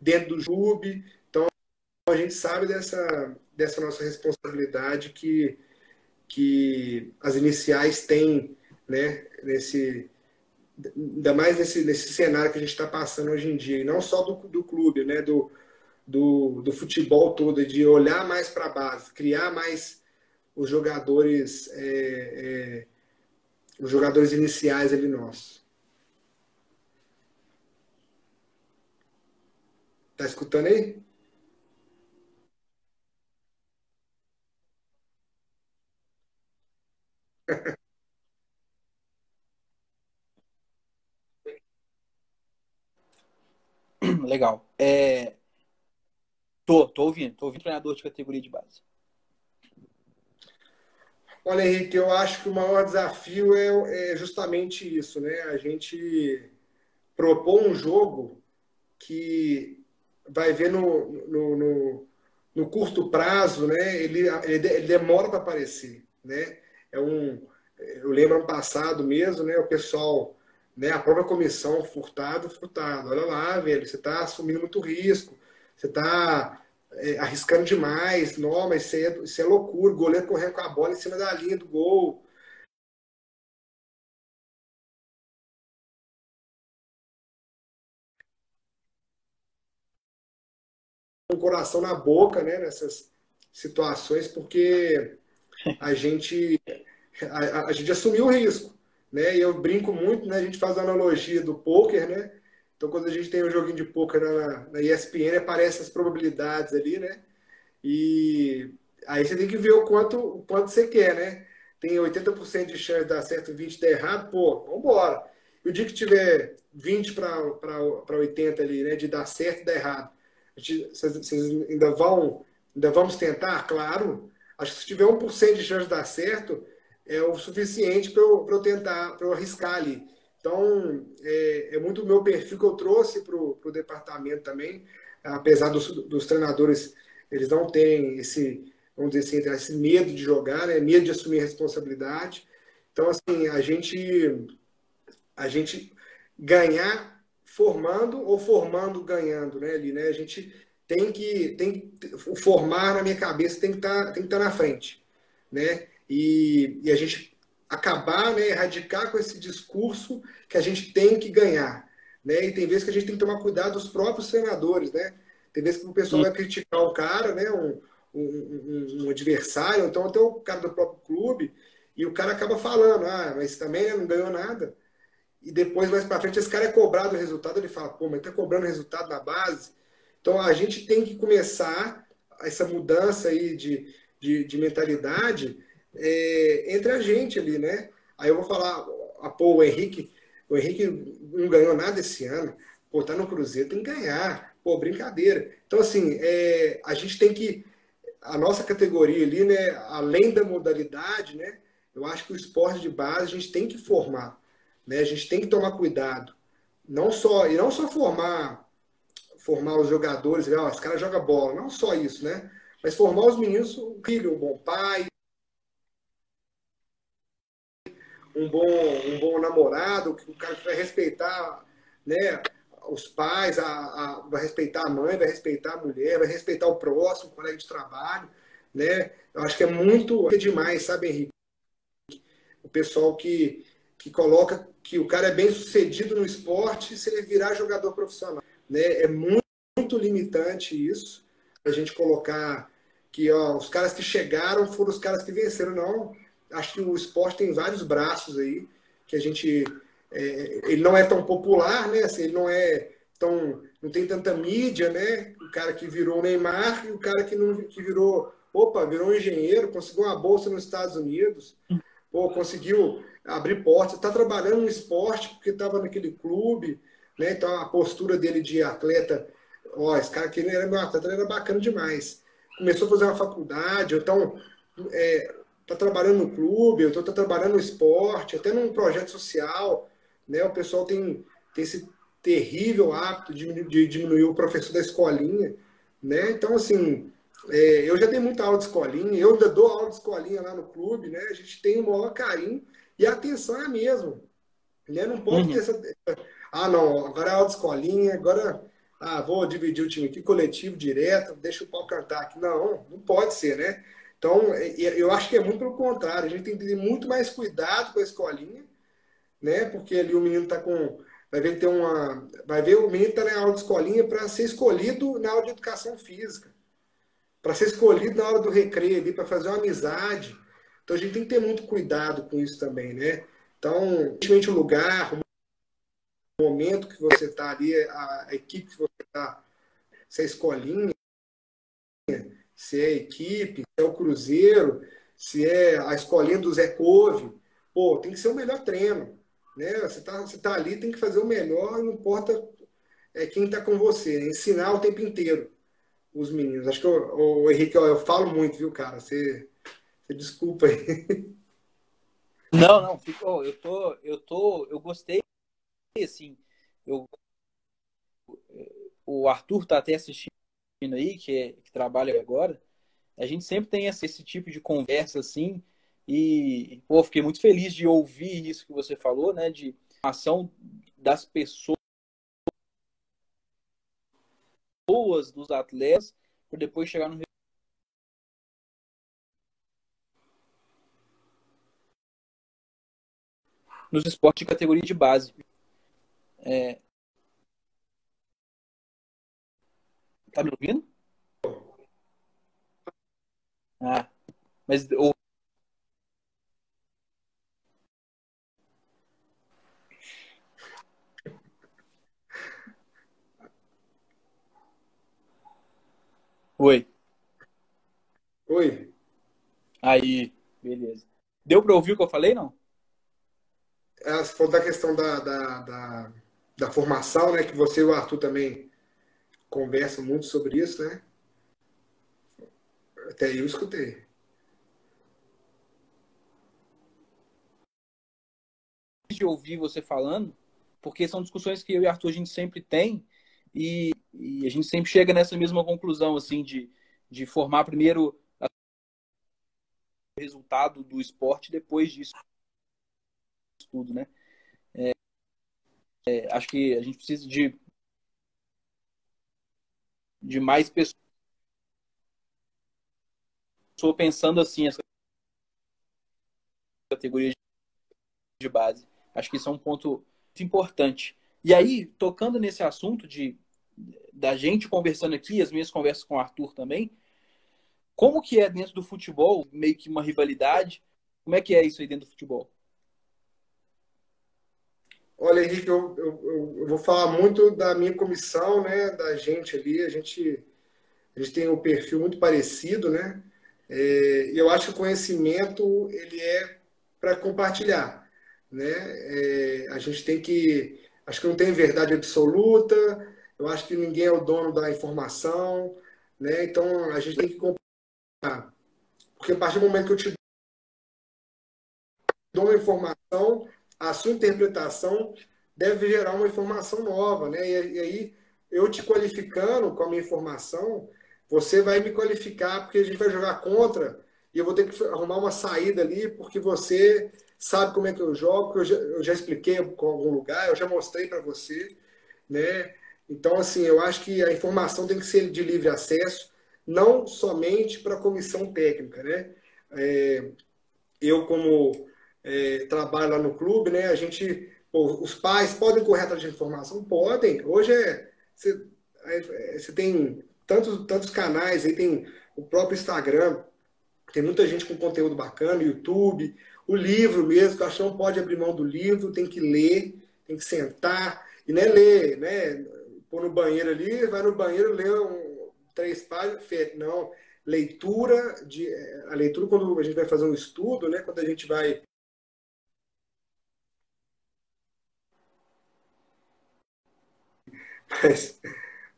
dentro do clube. Então a gente sabe dessa, dessa nossa responsabilidade que, que as iniciais têm né, nesse, ainda mais nesse, nesse cenário que a gente está passando hoje em dia, e não só do, do clube, né, do, do, do futebol todo, de olhar mais para a base, criar mais os jogadores é, é, os jogadores iniciais ali nossos. Tá escutando aí? Legal. É... Tô, tô ouvindo, tô ouvindo treinador de categoria de base. Olha, Henrique, eu acho que o maior desafio é, é justamente isso, né? A gente propor um jogo que vai ver no, no, no, no curto prazo, né? Ele, ele, demora para aparecer, né? É um, eu lembro ano passado mesmo, né? O pessoal, né? A própria comissão furtado, furtado. Olha lá, velho, você está assumindo muito risco, você está é, arriscando demais. Não, mas isso é, isso é loucura. O goleiro correndo com a bola em cima da linha do gol. Um coração na boca, né, nessas situações, porque a gente a, a, gente assumiu o risco, né? E eu brinco muito, né? A gente faz a analogia do poker, né? Então, quando a gente tem um joguinho de poker na, na ESPN, aparecem as probabilidades ali, né? E aí você tem que ver o quanto, o quanto você quer, né? Tem 80% de chance de dar certo, 20% de dar errado, pô, vambora. E o dia que tiver 20 para 80 ali, né, de dar certo e dar errado, vocês ainda vão, ainda vamos tentar? Claro. Acho que se tiver 1% de chance de dar certo, é o suficiente para eu, eu tentar, para eu arriscar ali. Então, é, é muito o meu perfil que eu trouxe para o departamento também, apesar dos, dos treinadores, eles não terem esse, vamos dizer assim, esse medo de jogar, né? medo de assumir responsabilidade. Então, assim, a gente, a gente ganhar formando ou formando ganhando, né, ali, né? A gente tem que, tem o formar na minha cabeça tem que tá, estar tá na frente, né? E, e a gente acabar, né, erradicar com esse discurso que a gente tem que ganhar. Né? E tem vezes que a gente tem que tomar cuidado dos próprios treinadores. Né? Tem vezes que o pessoal vai criticar o cara, né, um, um, um, adversário, então até o cara do próprio clube, e o cara acaba falando, ah, mas também né, não ganhou nada. E depois, mais para frente, esse cara é cobrado o resultado, ele fala, pô, mas tá cobrando resultado na base. Então a gente tem que começar essa mudança aí de, de, de mentalidade é, entre a gente ali, né? Aí eu vou falar, a, pô, o Henrique, o Henrique não ganhou nada esse ano. Pô, tá no Cruzeiro, tem que ganhar. Pô, brincadeira. Então, assim, é, a gente tem que. A nossa categoria ali, né? Além da modalidade, né? Eu acho que o esporte de base a gente tem que formar. Né? A gente tem que tomar cuidado. Não só, e não só formar formar os jogadores, ó, os caras jogam bola, não só isso, né? Mas formar os meninos, o filho, um bom pai, um bom, um bom namorado, o cara que vai respeitar né, os pais, a, a, vai respeitar a mãe, vai respeitar a mulher, vai respeitar o próximo, o colega de trabalho. Né? Eu acho que é muito é demais, sabe, Henrique? O pessoal que, que coloca que o cara é bem sucedido no esporte se ele virar jogador profissional. Né? É muito, muito limitante isso, a gente colocar que ó, os caras que chegaram foram os caras que venceram. Não, acho que o esporte tem vários braços aí que a gente é, ele não é tão popular, né? Assim, ele não é tão não tem tanta mídia, né? O cara que virou Neymar e o cara que não que virou, opa, virou um engenheiro, conseguiu uma bolsa nos Estados Unidos, pô, conseguiu abrir portas, está trabalhando no esporte porque estava naquele clube, né? Então a postura dele de atleta, ó, esse cara aqui era meu atleta, era bacana demais. Começou a fazer uma faculdade, então é, está trabalhando no clube, eu estou trabalhando no esporte, até num projeto social, né? O pessoal tem, tem esse terrível hábito de, de diminuir o professor da escolinha, né? Então, assim, é, eu já dei muita aula de escolinha, eu ainda dou aula de escolinha lá no clube, né? A gente tem o maior carinho e a atenção é a mesma, né? Não pode uhum. ter essa... Ah, não, agora é aula de escolinha, agora... Ah, vou dividir o time aqui, coletivo, direto, deixa o pau cantar aqui. Não, não pode ser, né? Então, eu acho que é muito pelo contrário. A gente tem que ter muito mais cuidado com a escolinha, né? Porque ali o menino está com. Vai ver tem uma. Vai ver o menino está na aula de escolinha para ser escolhido na aula de educação física. Para ser escolhido na hora do recreio para fazer uma amizade. Então a gente tem que ter muito cuidado com isso também, né? Então, principalmente o lugar, o momento que você está ali, a, equipe que você está, se é escolinha, se é a equipe, se é o Cruzeiro, se é a escolinha do Zé Couve. Pô, tem que ser o melhor treino. Né? Você está você tá ali, tem que fazer o melhor, não importa é, quem está com você. Ensinar o tempo inteiro os meninos. Acho que o, o Henrique, eu, eu falo muito, viu, cara? Você, você desculpa aí. Não, não, ficou. Eu tô, eu tô, eu gostei, assim, eu, o Arthur tá até assistindo aí, que, é, que trabalha agora, a gente sempre tem esse, esse tipo de conversa assim. E, pô, fiquei muito feliz de ouvir isso que você falou, né? De ação das pessoas, dos atletas, para depois chegar no nos esportes de categoria de base. É, Tá me ouvindo? Ah, mas o Oi. Oi. Aí, beleza. Deu para ouvir o que eu falei, não? É, você falou da questão da, da, da, da, formação, né? Que você e o Arthur também conversam muito sobre isso, né? Até eu escutei. De ouvir você falando, porque são discussões que eu e Arthur a gente sempre tem e, e a gente sempre chega nessa mesma conclusão, assim, de, de formar primeiro o resultado do esporte depois disso tudo, né? É, é, acho que a gente precisa de de mais pessoas estou pensando assim essa categoria de base. Acho que isso é um ponto importante. E aí, tocando nesse assunto de da gente conversando aqui, as minhas conversas com o Arthur também, como que é dentro do futebol, meio que uma rivalidade? Como é que é isso aí dentro do futebol? Olha, Henrique, eu, eu, eu vou falar muito da minha comissão, né, da gente ali. A gente, a gente tem um perfil muito parecido, né? É, eu acho que o conhecimento ele é para compartilhar, né? É, a gente tem que, acho que não tem verdade absoluta. Eu acho que ninguém é o dono da informação, né? Então a gente tem que compartilhar, porque a partir do momento que eu te dou uma informação, a sua interpretação deve gerar uma informação nova, né? E, e aí eu te qualificando com a minha informação você vai me qualificar porque a gente vai jogar contra e eu vou ter que arrumar uma saída ali porque você sabe como é que eu jogo, eu já, eu já expliquei com algum lugar, eu já mostrei para você, né? Então, assim, eu acho que a informação tem que ser de livre acesso, não somente para a comissão técnica, né? É, eu, como é, trabalho lá no clube, né? A gente, pô, os pais podem correr atrás de informação? Podem. Hoje é, você, é, você tem tantos, tantos canais, aí tem o próprio Instagram, tem muita gente com conteúdo bacana, YouTube, o livro mesmo, que eu acho que não pode abrir mão do livro, tem que ler, tem que sentar, e não é ler, né? Pôr no banheiro ali, vai no banheiro, lê um, três páginas, não. Leitura, de, a leitura quando a gente vai fazer um estudo, né? Quando a gente vai Mas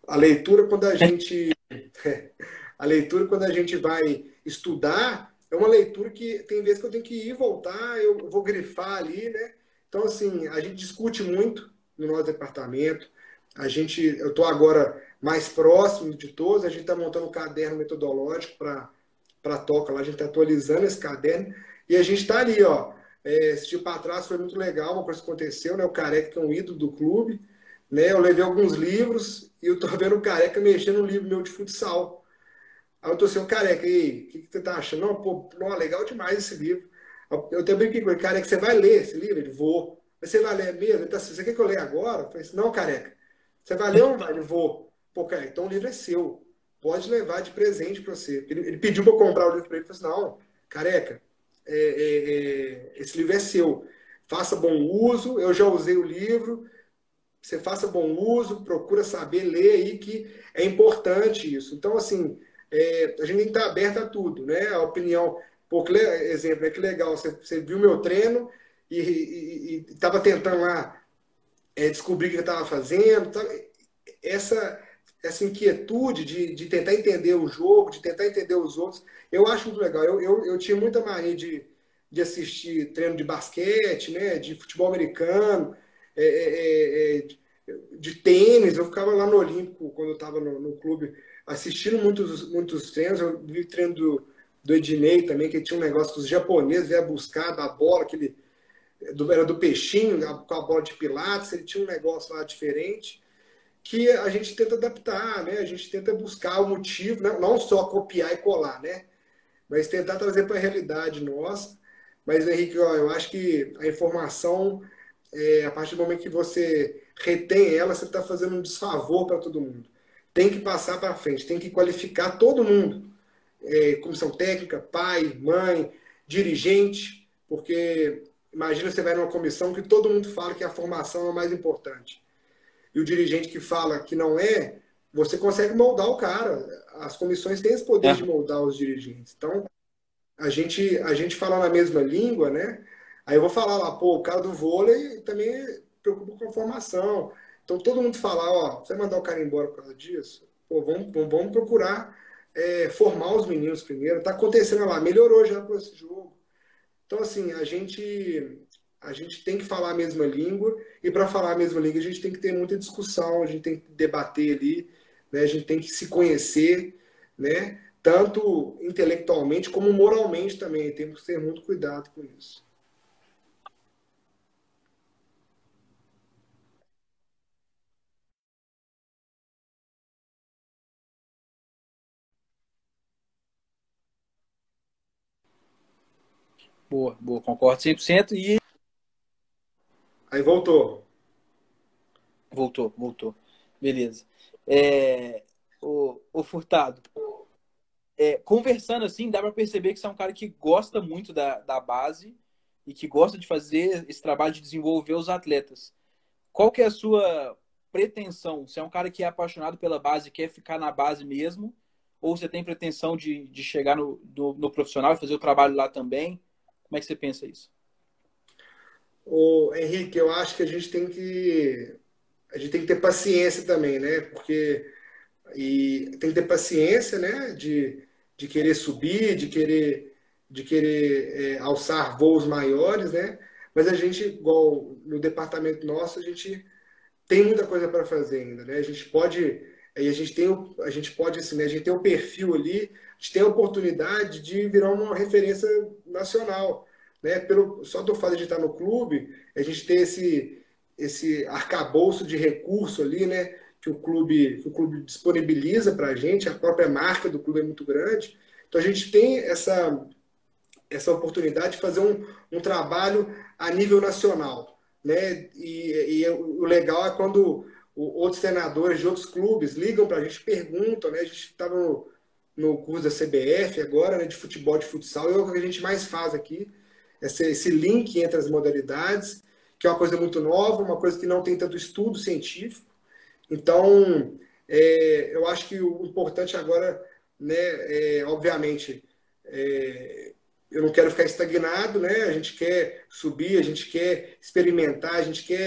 a leitura, quando a gente. A leitura, quando a gente vai estudar, é uma leitura que tem vezes que eu tenho que ir e voltar, eu vou grifar ali, né? Então, assim, a gente discute muito no nosso departamento. A gente, eu estou agora mais próximo de todos, a gente está montando um caderno metodológico para a toca lá, a gente está atualizando esse caderno e a gente está ali, ó. É, esse tipo para trás foi muito legal, uma coisa que aconteceu, né? O Careca, que é um ídolo do clube, né? Eu levei alguns livros e eu tô vendo o Careca mexendo no livro meu de futsal. Aí eu tô assim, o Careca, e o que, que você tá achando? Não, pô, legal demais esse livro. Eu até brinquei com ele, Careca, você vai ler esse livro? Ele, vou. Você vai ler mesmo? Ele tá assim, você quer que eu leia agora? Eu falei assim, não, Careca, você vai ler ou não vai? Ele, vou. Pô, cara, então o livro é seu. Pode levar de presente para você. Ele, ele pediu para comprar o livro para ele. Eu falei assim, não, Careca, é, é, é, esse livro é seu. Faça bom uso, eu já usei o livro, você faça bom uso, procura saber, ler aí que é importante isso. Então, assim, é, a gente tem que estar aberto a tudo, né? A opinião, por exemplo, é que legal, você, você viu meu treino e estava tentando lá é, descobrir o que eu estava fazendo. Tá? Essa, essa inquietude de, de tentar entender o jogo, de tentar entender os outros, eu acho muito legal. Eu, eu, eu tinha muita mania de, de assistir treino de basquete, né, de futebol americano, é é, é, é, de tênis. Eu ficava lá no Olímpico, quando eu estava no, no, clube, assistindo muitos, muitos treinos. Eu vi o treino do, do Ednei também, que tinha um negócio que os japoneses iam buscar da bola, aquele, do, era do peixinho, com a bola de pilates, ele tinha um negócio lá diferente que a gente tenta adaptar, né? A gente tenta buscar o motivo, né? não só copiar e colar, né? Mas tentar trazer para a realidade nossa. Mas, Henrique, ó, eu acho que a informação é, a partir do momento que você retém ela, você está fazendo um desfavor para todo mundo. Tem que passar para frente, tem que qualificar todo mundo. É, comissão técnica, pai, mãe, dirigente, porque imagina você vai numa comissão que todo mundo fala que a formação é o mais importante. E o dirigente que fala que não é, você consegue moldar o cara. As comissões têm esse poder é. de moldar os dirigentes. Então, a gente, a gente fala na mesma língua, né? Aí eu vou falar lá, pô, o cara do vôlei também preocupa com a formação. Então todo mundo falar, ó, você mandar o cara embora por causa disso? Pô, vamos, vamos procurar é, formar os meninos primeiro. Tá acontecendo lá, melhorou já com esse jogo. Então, assim, a gente, a gente tem que falar a mesma língua, e para falar a mesma língua, a gente tem que ter muita discussão, a gente tem que debater ali, né? a gente tem que se conhecer, né? tanto intelectualmente como moralmente também. Temos que ter muito cuidado com isso. Boa, boa, concordo 100%. E. Aí voltou. Voltou, voltou. Beleza. É, o, o Furtado, é, conversando assim, dá para perceber que você é um cara que gosta muito da, da base e que gosta de fazer esse trabalho de desenvolver os atletas. Qual que é a sua pretensão? Você é um cara que é apaixonado pela base e quer ficar na base mesmo? Ou você tem pretensão de, de chegar no, no, no profissional e fazer o trabalho lá também? Como é que você pensa isso? O Henrique, eu acho que a gente tem que a gente tem que ter paciência também, né? Porque e tem que ter paciência, né? De, de querer subir, de querer de querer é, alçar voos maiores, né? Mas a gente, igual no departamento nosso, a gente tem muita coisa para fazer ainda, né? A gente pode aí a gente tem a gente pode assim, né? a gente tem o perfil ali gente tem a oportunidade de virar uma referência nacional. Né? Pelo, só do fato de estar no clube, a gente tem esse, esse arcabouço de recurso ali, né? que o clube, que o clube disponibiliza para a gente, a própria marca do clube é muito grande. Então a gente tem essa, essa oportunidade de fazer um, um trabalho a nível nacional. Né? E, e o legal é quando outros treinadores de outros clubes ligam para a gente, perguntam, né? A gente estava no, no curso da CBF agora, né, de futebol, de futsal, e é o que a gente mais faz aqui, esse, esse link entre as modalidades, que é uma coisa muito nova, uma coisa que não tem tanto estudo científico. Então, é, eu acho que o importante agora, né, é, obviamente, é, eu não quero ficar estagnado, né? A gente quer subir, a gente quer experimentar, a gente quer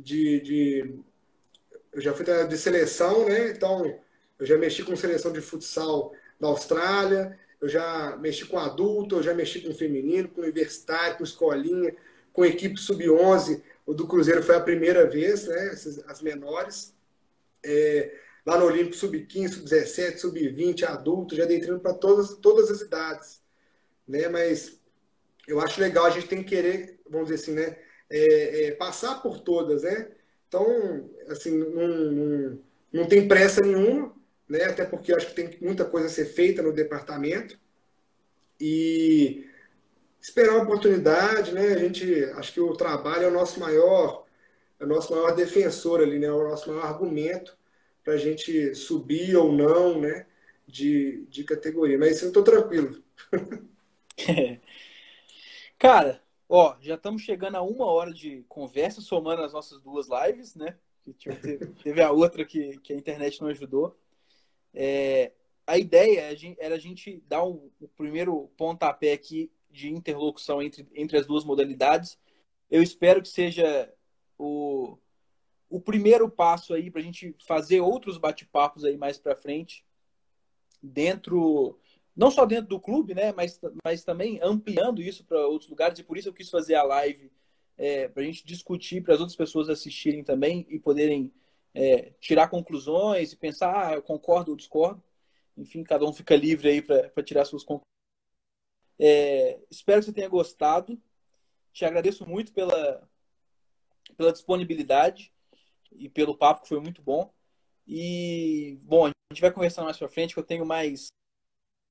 de, de eu já fui de seleção, né? Então, eu já mexi com seleção de futsal da Austrália, eu já mexi com adulto, eu já mexi com feminino, com universitário, com escolinha, com equipe sub-11. O do Cruzeiro foi a primeira vez, né? As menores. É, lá no Olímpico sub-15, sub-17, sub-20, adulto, já dei treino para todas, todas as idades. Né? Mas eu acho legal, a gente tem que querer, vamos dizer assim, né? É, é, passar por todas, né? Então, assim, não, não, não tem pressa nenhuma, né? Até porque acho que tem muita coisa a ser feita no departamento e esperar uma oportunidade, né? A gente, acho que o trabalho é o nosso maior, é o nosso maior defensor ali, né? É o nosso maior argumento para a gente subir ou não, né? De, de categoria. Mas eu estou tranquilo. Cara, Ó, já estamos chegando a uma hora de conversa, somando as nossas duas lives, né? Teve, teve a outra que, que a internet não ajudou. É, a ideia era a gente dar o, o, primeiro pontapé aqui de interlocução entre, entre as duas modalidades. Eu espero que seja o, o primeiro passo aí para a gente fazer outros bate-papos aí mais para frente, dentro não só dentro do clube, né, mas, mas também ampliando isso para outros lugares, e por isso eu quis fazer a live é, para a gente discutir, para as outras pessoas assistirem também e poderem é, tirar conclusões e pensar, ah, eu concordo ou discordo. Enfim, cada um fica livre aí para tirar suas conclusões. É, espero que você tenha gostado. Te agradeço muito pela, pela disponibilidade e pelo papo, que foi muito bom. E, bom, a gente vai conversar mais para frente, que eu tenho mais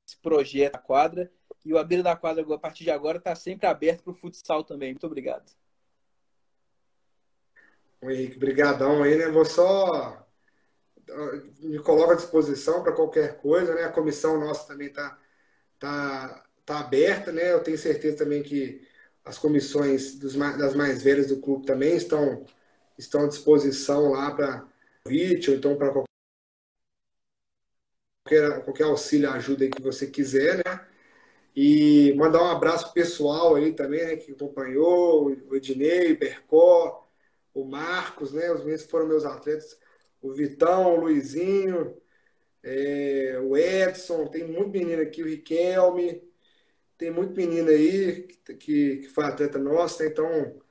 esse projeto da quadra. E o Abelha da Quadra, a partir de agora, está sempre aberto para o futsal também. Muito obrigado. O Henrique, brigadão aí, né? Vou só me coloco à disposição para qualquer coisa, né? A comissão nossa também está tá, tá aberta, né? Eu tenho certeza também que as comissões dos, das mais velhas do clube também estão, estão à disposição lá convite, ou então para qualquer, qualquer auxílio, ajuda aí que você quiser, né? E mandar um abraço pessoal aí também, né, que acompanhou, o Ednei, o Percó, o Marcos, né? Os meninos foram meus atletas, o Vitão, o Luizinho, é, o Edson, tem muito menino aqui, o Riquelme, tem muito menino aí que, que, que foi atleta nosso, né? então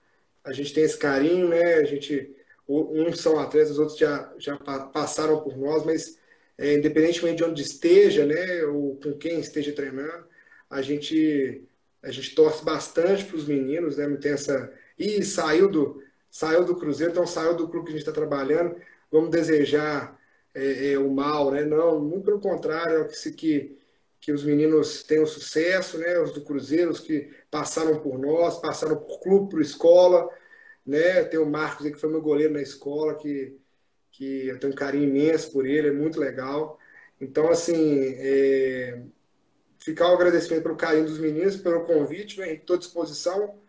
a gente tem esse carinho, né? A gente, uns são atletas, os outros já, já passaram por nós, mas é, independentemente de onde esteja, né? Ou com quem esteja treinando, a gente a gente torce bastante para os meninos, né? Não tem essa. Ih, saiu do, saiu do Cruzeiro, então saiu do clube que a gente está trabalhando, vamos desejar é, é, o mal, né? Não, muito pelo contrário, é que, que, que os meninos tenham sucesso, né? Os do Cruzeiro, os que passaram por nós, passaram por clube, por escola, né? Tem o Marcos aí, que foi meu goleiro na escola, que, que eu tenho um carinho imenso por ele, é muito legal. Então, assim, é, ficar o agradecimento pelo carinho dos meninos, pelo convite? Estou à disposição,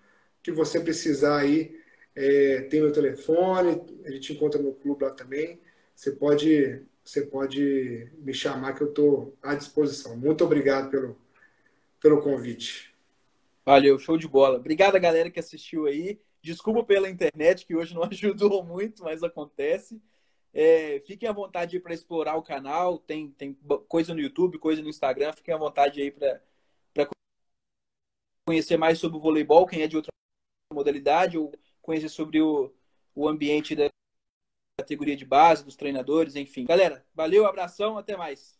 que você precisar aí, é, tem meu telefone, a gente encontra no clube lá também. Você pode, você pode me chamar que eu estou à disposição. Muito obrigado pelo, pelo convite. Valeu, show de bola. Obrigado a galera que assistiu aí. Desculpa pela internet, que hoje não ajudou muito, mas acontece. É, fiquem à vontade para explorar o canal. Tem, tem coisa no YouTube, coisa no Instagram. Fiquem à vontade aí para conhecer mais sobre o voleibol, quem é de outra modalidade, ou conhecer sobre o, o ambiente da categoria de base, dos treinadores, enfim. Galera, valeu, abração, até mais.